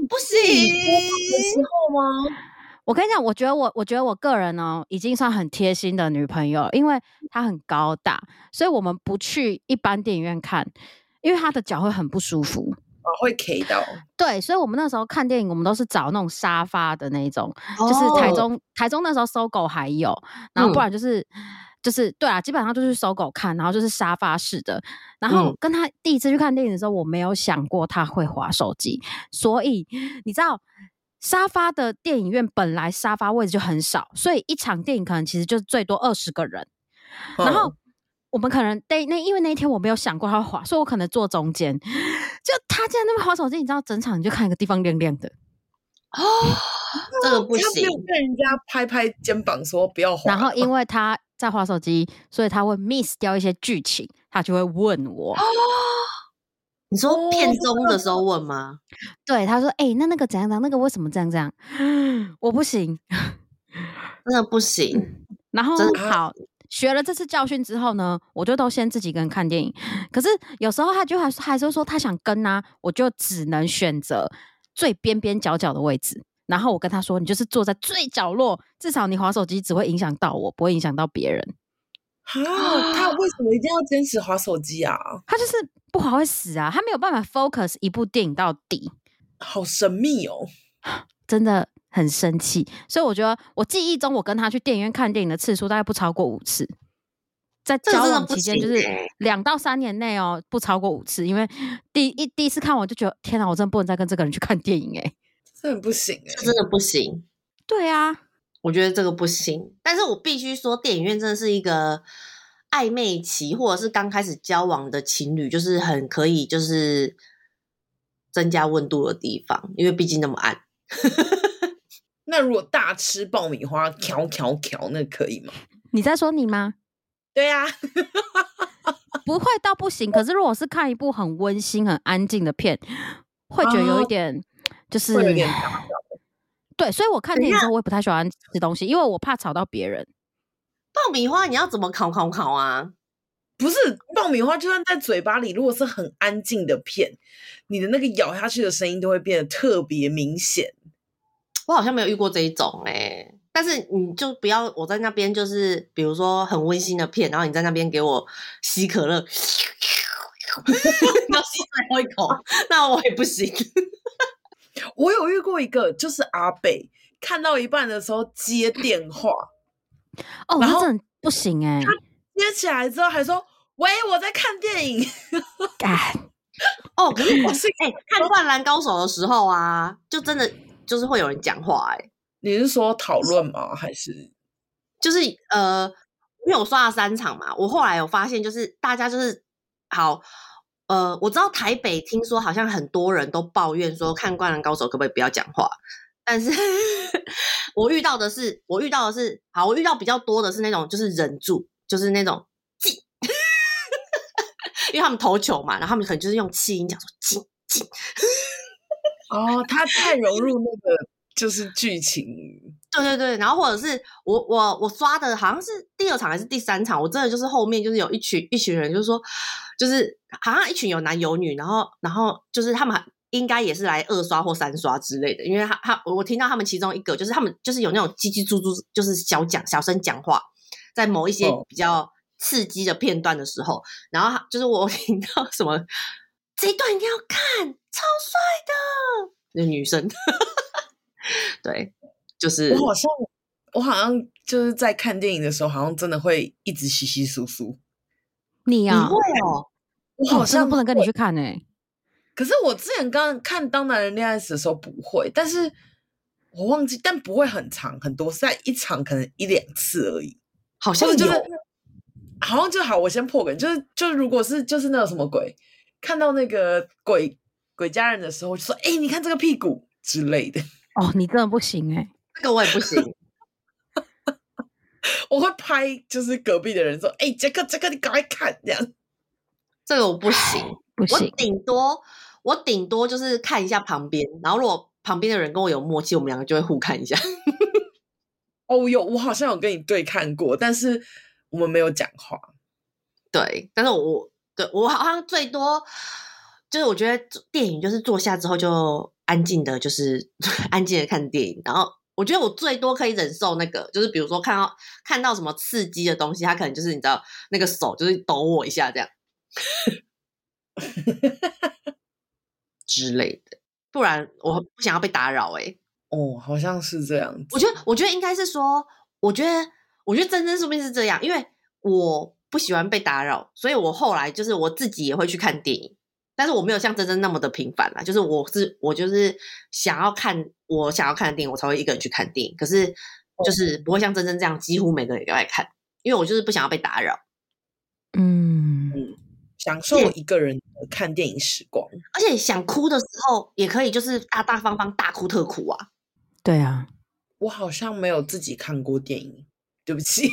不行。的时候吗？我跟你讲，我觉得我，我觉得我个人呢，已经算很贴心的女朋友，因为她很高大，所以我们不去一般电影院看，因为她的脚会很不舒服。会 K 到，对，所以我们那时候看电影，我们都是找那种沙发的那种，哦、就是台中台中那时候 SOGO 还有，然后不然就是、嗯、就是对啊，基本上就是搜狗看，然后就是沙发式的。然后跟他第一次去看电影的时候，我没有想过他会滑手机，所以你知道，沙发的电影院本来沙发位置就很少，所以一场电影可能其实就最多二十个人。然后我们可能那那因为那一天我没有想过他会滑，所以我可能坐中间。就他竟然那边划手机，你知道，整场你就看一个地方亮亮的。哦，这个不行，他没有被人家拍拍肩膀说不要滑。然后因为他在划手机，所以他会 miss 掉一些剧情，他就会问我。哦，你说片中的时候问吗？对，他说：“哎、欸，那那个怎样怎样？那个为什么这样这样？” 我不行，真的不行。然后好，学了这次教训之后呢，我就都先自己一个人看电影。可是有时候他就还还是说他想跟啊，我就只能选择。最边边角角的位置，然后我跟他说：“你就是坐在最角落，至少你划手机只会影响到我，不会影响到别人。”啊，他为什么一定要坚持划手机啊？他就是不划会死啊，他没有办法 focus 一部电影到底，好神秘哦，真的很生气。所以我觉得我记忆中，我跟他去电影院看电影的次数大概不超过五次。在交往期间，就是两到三年内哦，不超过五次。因为第一第一次看我就觉得，天哪，我真的不能再跟这个人去看电影哎，真的不行哎，真的不行。对啊，我觉得这个不行。但是我必须说，电影院真的是一个暧昧期，或者是刚开始交往的情侣，就是很可以就是增加温度的地方，因为毕竟那么暗。那如果大吃爆米花，嚼嚼嚼，那可以吗？你在说你吗？对呀、啊，不会到不行。可是如果是看一部很温馨、很安静的片，会觉得有一点，就是有点对。所以我看电影的时候，我也不太喜欢吃东西，因为我怕吵到别人。爆米花你要怎么烤烤烤啊？不是爆米花，就算在嘴巴里，如果是很安静的片，你的那个咬下去的声音都会变得特别明显。我好像没有遇过这一种哎、欸。但是你就不要我在那边，就是比如说很温馨的片，然后你在那边给我吸可乐，要吸最后一口，那我也不行。我有遇过一个，就是阿北看到一半的时候接电话，哦，然后不行哎、欸，他接起来之后还说：“喂，我在看电影。”哦，可是我是哎、欸，看《灌篮高手》的时候啊，就真的就是会有人讲话哎、欸。你是说讨论吗？还是就是呃，因为我刷了三场嘛，我后来有发现，就是大家就是好呃，我知道台北听说好像很多人都抱怨说看《灌篮高手》可不可以不要讲话，但是 我遇到的是，我遇到的是好，我遇到比较多的是那种就是忍住，就是那种进，因为他们投球嘛，然后他们可能就是用气音讲说进进，哦，他太融入那个。就是剧情，对对对，然后或者是我我我刷的好像是第二场还是第三场，我真的就是后面就是有一群一群人，就是说，就是好像一群有男有女，然后然后就是他们应该也是来二刷或三刷之类的，因为他他我听到他们其中一个就是他们就是有那种叽叽喳喳，就是小讲小声讲话，在某一些比较刺激的片段的时候，然后就是我听到什么这一段一定要看，超帅的 那女生。对，就是我好像我好像就是在看电影的时候，好像真的会一直稀稀疏疏。你呀、啊，会哦，我好像不能跟你去看呢、欸。可是我之前刚看《当男人恋爱时》的时候不会，但是我忘记，但不会很长很多，是在一场可能一两次而已。好像就是好像就好，我先破梗，就是就是如果是就是那个什么鬼，看到那个鬼鬼家人的时候，就说哎、欸，你看这个屁股之类的。哦，你真的不行哎、欸，这个我也不行。我会拍，就是隔壁的人说：“哎、欸，杰克，杰克，你赶快看这样。”这个我不行，不行。我顶多，我顶多就是看一下旁边，然后如果旁边的人跟我有默契，我们两个就会互看一下。哦，有，我好像有跟你对看过，但是我们没有讲话。对，但是我对我好像最多就是我觉得电影就是坐下之后就。安静的，就是 安静的看电影。然后我觉得我最多可以忍受那个，就是比如说看到看到什么刺激的东西，他可能就是你知道那个手就是抖我一下这样 之类的，不然我不想要被打扰。哎，哦，好像是这样子。我觉得，我觉得应该是说，我觉得，我觉得真真说不定是这样，因为我不喜欢被打扰，所以我后来就是我自己也会去看电影，但是我没有像真真那么的频繁啦。就是我是我就是想要看我想要看的电影，我才会一个人去看电影。可是就是不会像真真这样，几乎每个人都在看，因为我就是不想要被打扰。嗯嗯，享受一个人看电影时光，而且想哭的时候也可以，就是大大方方大哭特哭啊。对啊，我好像没有自己看过电影，对不起。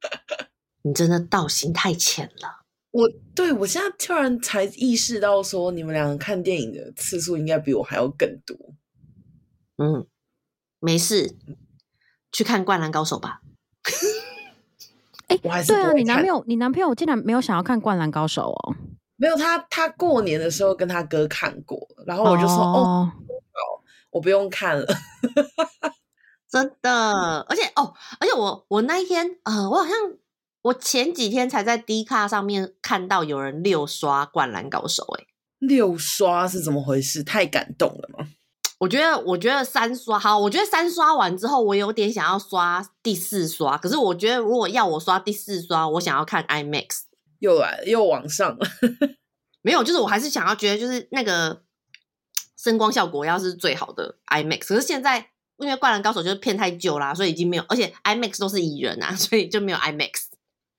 你真的道心太浅了。我对我现在突然才意识到，说你们两个看电影的次数应该比我还要更多。嗯，没事，去看《灌篮高手》吧。哎、欸，对啊，你男朋友，你男朋友竟然没有想要看《灌篮高手》哦？没有，他他过年的时候跟他哥看过，然后我就说，哦，哦我不用看了。真的，而且哦，而且我我那一天，呃，我好像我前几天才在 D 卡上面看到有人六刷《灌篮高手》，哎，六刷是怎么回事？太感动了吗？我觉得，我觉得三刷好，我觉得三刷完之后，我有点想要刷第四刷。可是我觉得，如果要我刷第四刷，我想要看 IMAX，又来又往上了，没有，就是我还是想要觉得，就是那个声光效果要是最好的 IMAX。可是现在。因为《灌篮高手》就是片太旧啦，所以已经没有，而且 IMAX 都是蚁人啊，所以就没有 IMAX。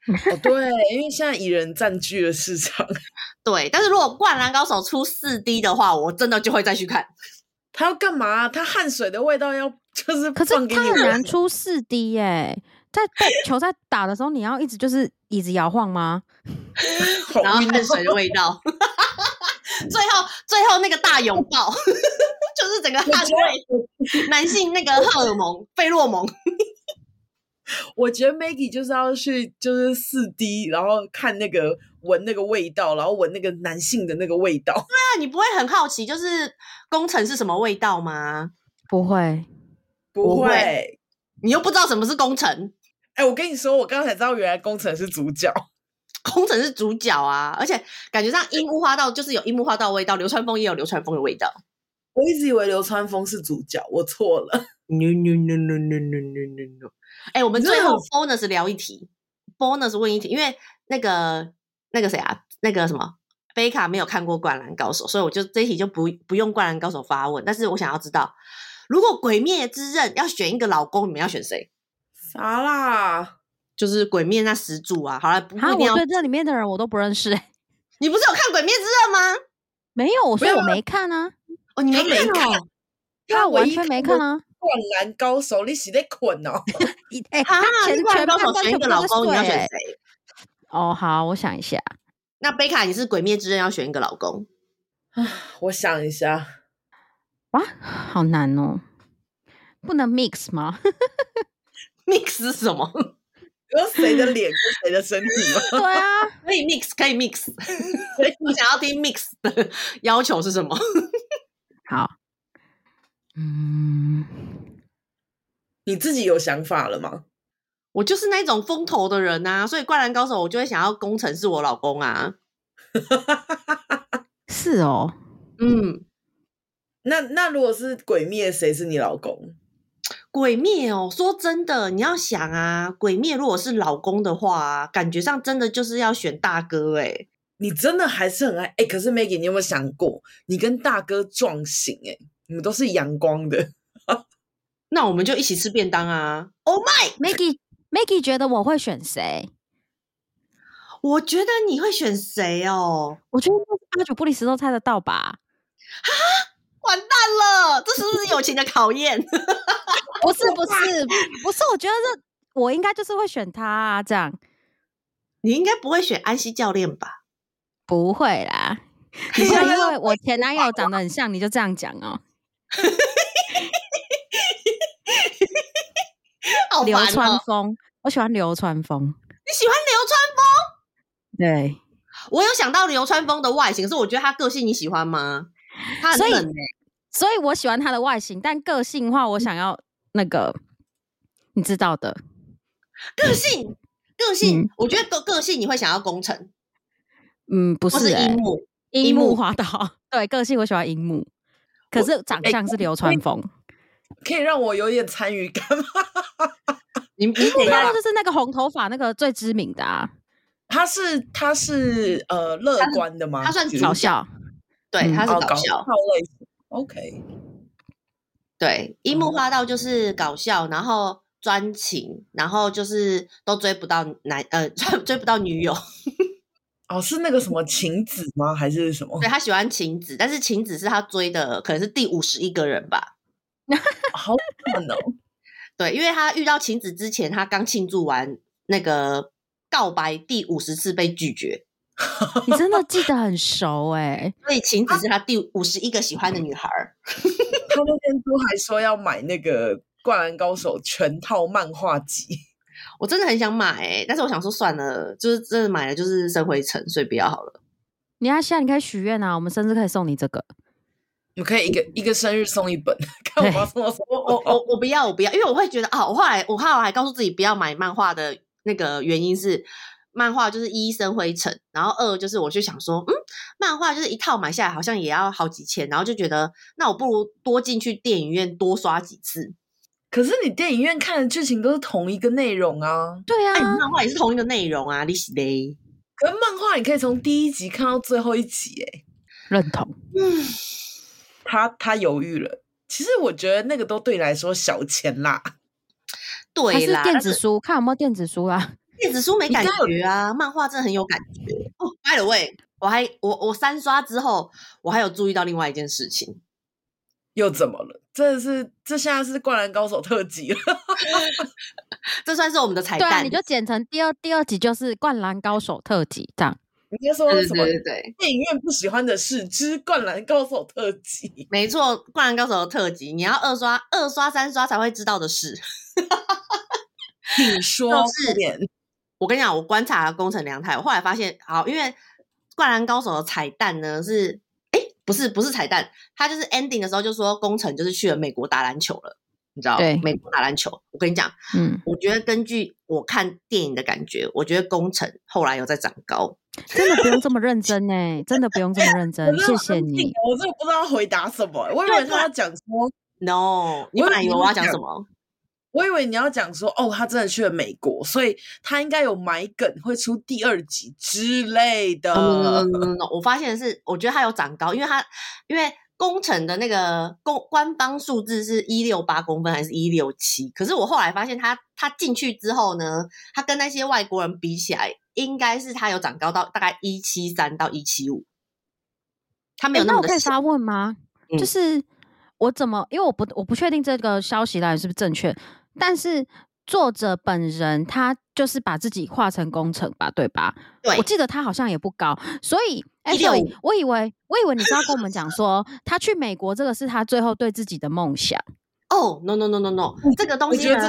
哦，对，因为现在蚁人占据了市场。对，但是如果《灌篮高手》出四 D 的话，我真的就会再去看。他要干嘛？他汗水的味道要 就是，可是他很难出四 D 耶，在在球在打的时候，你要一直就是椅子摇晃吗？然后汗水的味道。最后，最后那个大拥抱，就是整个汗水，男性那个荷尔蒙、费洛蒙。我觉得 Maggie 就是要去，就是四 D，然后看那个闻那个味道，然后闻那个男性的那个味道。对啊，你不会很好奇，就是工程是什么味道吗？不会，不会，你又不知道什么是工程。哎、欸，我跟你说，我刚才知道，原来工程是主角。工程是主角啊，而且感觉上樱木花道就是有樱木花道味道，流川枫也有流川枫的味道。我一直以为流川枫是主角，我错了。No no no no no no no no！哎，我们最后 bonus 聊一题，bonus 问一题，因为那个那个谁啊，那个什么贝卡没有看过《灌篮高手》，所以我就这一题就不不用《灌篮高手》发问。但是我想要知道，如果《鬼灭之刃》要选一个老公，你们要选谁？啥啦？就是鬼灭那十柱啊，好了，不，不我对这里面的人我都不认识。你不是有看鬼灭之刃吗？没有，所以我没看啊。哦，你没看哦？他完全没看啊。灌篮高手，你是在困哦？哎，他前全部选一个老公，你要选谁？哦，好，我想一下。那贝卡，你是鬼灭之刃要选一个老公啊？我想一下。哇，好难哦，不能 mix 吗？mix 是什么？有谁的脸跟谁的身体吗？对啊，可以 mix，可以 mix。你想要听 mix 的要求是什么？好，嗯，你自己有想法了吗？我就是那种风头的人啊，所以灌篮高手我就会想要工程是我老公啊。是哦，嗯，那那如果是鬼灭，谁是你老公？鬼灭哦，说真的，你要想啊，鬼灭如果是老公的话，感觉上真的就是要选大哥哎。你真的还是很爱哎，可是 Maggie，你有没有想过，你跟大哥撞型哎，你们都是阳光的，那我们就一起吃便当啊！Oh my，Maggie，Maggie 觉得我会选谁？我觉得你会选谁哦？我觉得八九不离十都猜得到吧？哈。完蛋了，这是不是友情的考验？不是不是不是，我觉得这我应该就是会选他啊，这样。你应该不会选安西教练吧？不会啦，你不能因为我前男友长得很像，你就这样讲哦。好哦、流川枫，我喜欢流川枫。你喜欢流川枫？对，我有想到流川枫的外形，是我觉得他个性你喜欢吗？他很冷、欸、所以，所以我喜欢他的外形，但个性化我想要那个你知道的个性，个性，嗯、我觉得个个性你会想要宫城，嗯，不是樱木，樱木花道，对，个性我喜欢樱木，可是长相是流川枫，可以让我有点参与感吗？你你樱木花道就是那个红头发那个最知名的啊。他是他是呃乐观的吗？他算搞笑，对，他是搞笑，搞笑类型。OK，对，樱木花道就是搞笑，然后专情，然后就是都追不到男呃 追追不到女友。哦，是那个什么晴子吗？还是什么？对，他喜欢晴子，但是晴子是他追的，可能是第五十一个人吧。好可能。对，因为他遇到晴子之前，他刚庆祝完那个告白第五十次被拒绝。你真的记得很熟哎、欸，所以晴子是他第五十一个喜欢的女孩。他那天都还说要买那个《灌篮高手》全套漫画集。我真的很想买、欸，但是我想说算了，就是真的买了就是生灰尘，所以不要好了。你要现在你可以许愿啊，我们生日可以送你这个，我可以一个一个生日送一本。看我妈送我什么？我我我不要，我不要，因为我会觉得啊，我后来我后来还告诉自己不要买漫画的那个原因是，漫画就是一生灰尘，然后二就是我就想说，嗯，漫画就是一套买下来好像也要好几千，然后就觉得那我不如多进去电影院多刷几次。可是你电影院看的剧情都是同一个内容啊，对啊，哎、漫画也是同一个内容啊，你是嘞？可是漫画你可以从第一集看到最后一集，哎，认同。嗯，他他犹豫了。其实我觉得那个都对你来说小钱啦。对啦，电子书，看有没有电子书啊？电子书没感觉啊，漫画真的很有感觉。哦，by the way，我还我我三刷之后，我还有注意到另外一件事情。又怎么了？这是这现在是《灌篮高手》特辑了，这算是我们的彩蛋。对啊，你就剪成第二第二集就是《灌篮高手》特辑这样。你应该说什么？对对对，电影院不喜欢的事之《灌篮高手》特辑。没错，《灌篮高手》的特辑，你要二刷、二刷、三刷才会知道的事。你说，就是我跟你讲，我观察了宫城良太，我后来发现，好，因为《灌篮高手》的彩蛋呢是。不是不是彩蛋，他就是 ending 的时候就说工程就是去了美国打篮球了，你知道？对，美国打篮球。我跟你讲，嗯，我觉得根据我看电影的感觉，我觉得工程后来有在长高。真的不用这么认真哎，真的不用这么认真。谢谢你，我真的不知道回答什么，我以为他要讲说 no，你本来以为我要讲什么？我以为你要讲说，哦，他真的去了美国，所以他应该有埋梗，会出第二集之类的。嗯，我发现的是，我觉得他有长高，因为他因为工程的那个公官方数字是一六八公分还是一六七？可是我后来发现他，他他进去之后呢，他跟那些外国人比起来，应该是他有长高到大概一七三到一七五。他没有那么、欸。那我可以发问吗？嗯、就是我怎么？因为我不我不确定这个消息来源是不是正确。但是作者本人他就是把自己画成工程吧，对吧？对，我记得他好像也不高，所以哎，所以我以为我以为你是要跟我们讲 说他去美国这个是他最后对自己的梦想。哦、oh,，no no no no no，这个东西呢，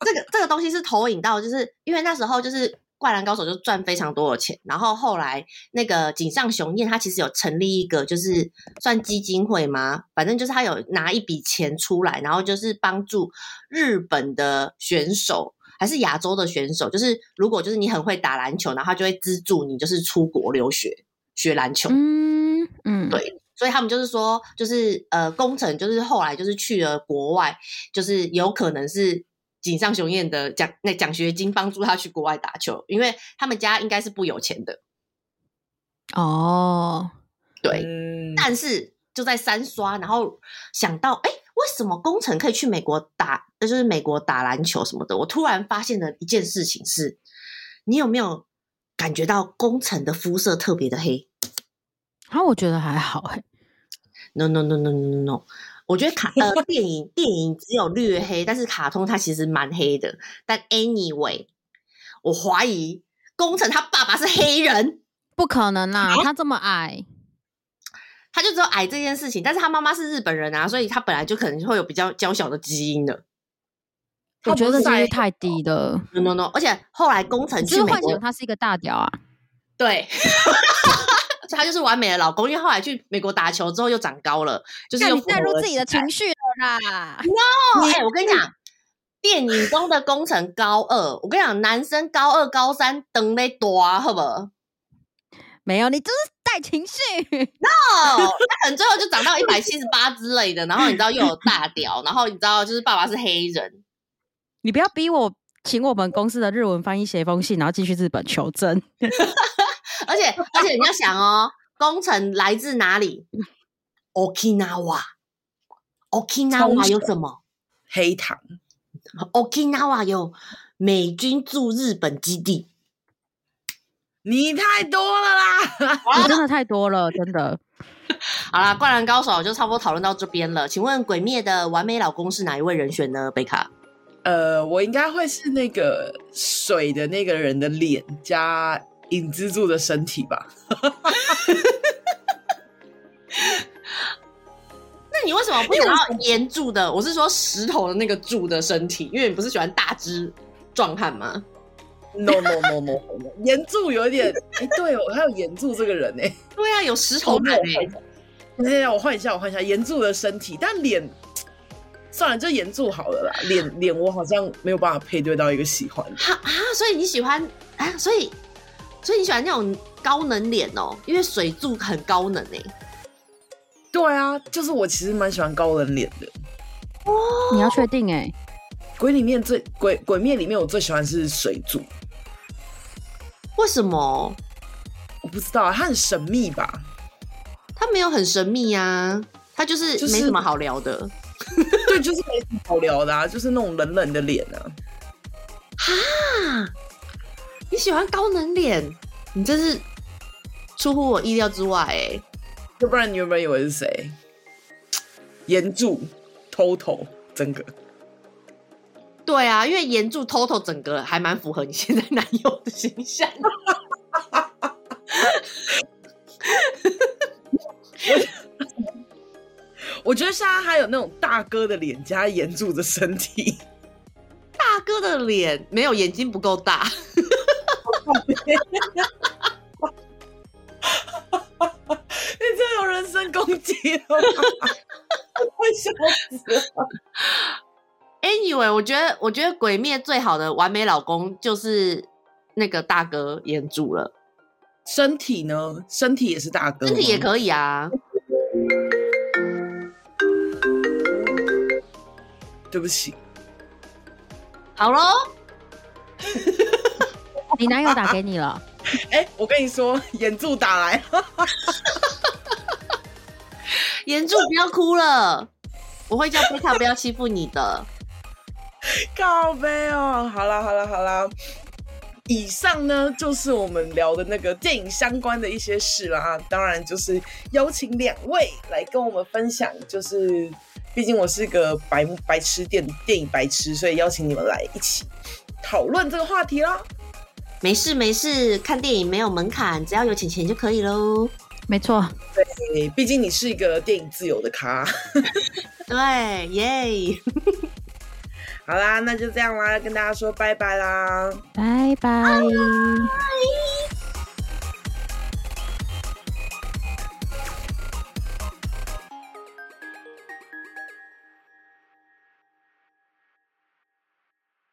这个 这个东西是投影到，就是因为那时候就是。灌篮高手就赚非常多的钱，然后后来那个井上雄彦他其实有成立一个就是算基金会吗？反正就是他有拿一笔钱出来，然后就是帮助日本的选手还是亚洲的选手，就是如果就是你很会打篮球，然后他就会资助你就是出国留学学篮球。嗯嗯，对，所以他们就是说，就是呃，工程就是后来就是去了国外，就是有可能是。井上雄彦的奖那奖学金帮助他去国外打球，因为他们家应该是不有钱的。哦，对，嗯、但是就在三刷，然后想到，哎，为什么工程可以去美国打，就是美国打篮球什么的？我突然发现了一件事情是，你有没有感觉到工程的肤色特别的黑？啊，我觉得还好，哎，no no no no no no no。我觉得卡呃电影电影只有略黑，但是卡通它其实蛮黑的。但 anyway，我怀疑工程他爸爸是黑人，不可能啊，他这么矮，他就只有矮这件事情。但是他妈妈是日本人啊，所以他本来就可能会有比较娇小的基因的。我觉得这几率太低了，no no no。而且后来工程去美国，幻想他是一个大屌啊，对。他就是完美的老公，因为后来去美国打球之后又长高了，就是又带入自己的情绪了啦。No，哎、欸，我跟你讲，电影中的工程高二，我跟你讲，男生高二、高三等得多，好不好？没有，你就是带情绪。No，他可能最后就长到一百七十八之类的，然后你知道又有大屌，然后你知道就是爸爸是黑人。你不要逼我，请我们公司的日文翻译写一封信，然后寄去日本求证。而且而且你要想哦，工程来自哪里？Okinawa，Okinawa 有什么？黑糖。Okinawa 有美军驻日本基地。你太多了啦！你真的太多了，真的。好啦，灌篮高手就差不多讨论到这边了。请问鬼灭的完美老公是哪一位人选呢？贝卡？呃，我应该会是那个水的那个人的脸加影之柱的身体吧。那你为什么不想要岩柱的？我是说石头的那个柱的身体，因为你不是喜欢大只壮汉吗？No no no no，岩柱有一点 哎、欸，对哦，还有岩柱这个人呢、欸。对啊，有石头感哎。等一下，我换一下，我换一下岩柱的身体，但脸算了，就岩柱好了啦。脸脸我好像没有办法配对到一个喜欢。哈啊，所以你喜欢啊？所以所以你喜欢那种高能脸哦？因为水柱很高能哎。对啊，就是我其实蛮喜欢高冷脸的。哦，你要确定哎？鬼里面最鬼鬼面里面我最喜欢是水柱。为什么？我不知道啊，他很神秘吧？他没有很神秘呀、啊，他就是没什么好聊的。就是、对，就是没什么好聊的啊，就是那种冷冷的脸啊。哈，你喜欢高能脸？你真是出乎我意料之外哎！要不然你原本以为是谁？岩柱，Toto，真的。对啊，因为岩柱 Toto 整个还蛮符合你现在男友的形象。我觉得现在还有那种大哥的脸加岩柱的身体，大哥的脸没有眼睛不够大。你这有人身攻击了吗？快笑死了！Anyway，我觉得，我觉得《鬼灭》最好的完美老公就是那个大哥炎柱了。身体呢？身体也是大哥，身体也可以啊。对不起。好喽。你男友打给你了？哎、欸，我跟你说，眼柱打来。眼柱不要哭了，我会叫贝卡不要欺负你的。靠北哦，好啦好啦好啦，以上呢就是我们聊的那个电影相关的一些事啦。当然就是邀请两位来跟我们分享，就是毕竟我是个白白痴电电影白痴，所以邀请你们来一起讨论这个话题啦。没事没事，看电影没有门槛，只要有钱钱就可以喽。没错，对，毕竟你是一个电影自由的咖。对，耶、好啦，那就这样啦，跟大家说拜拜啦，拜拜。拜拜。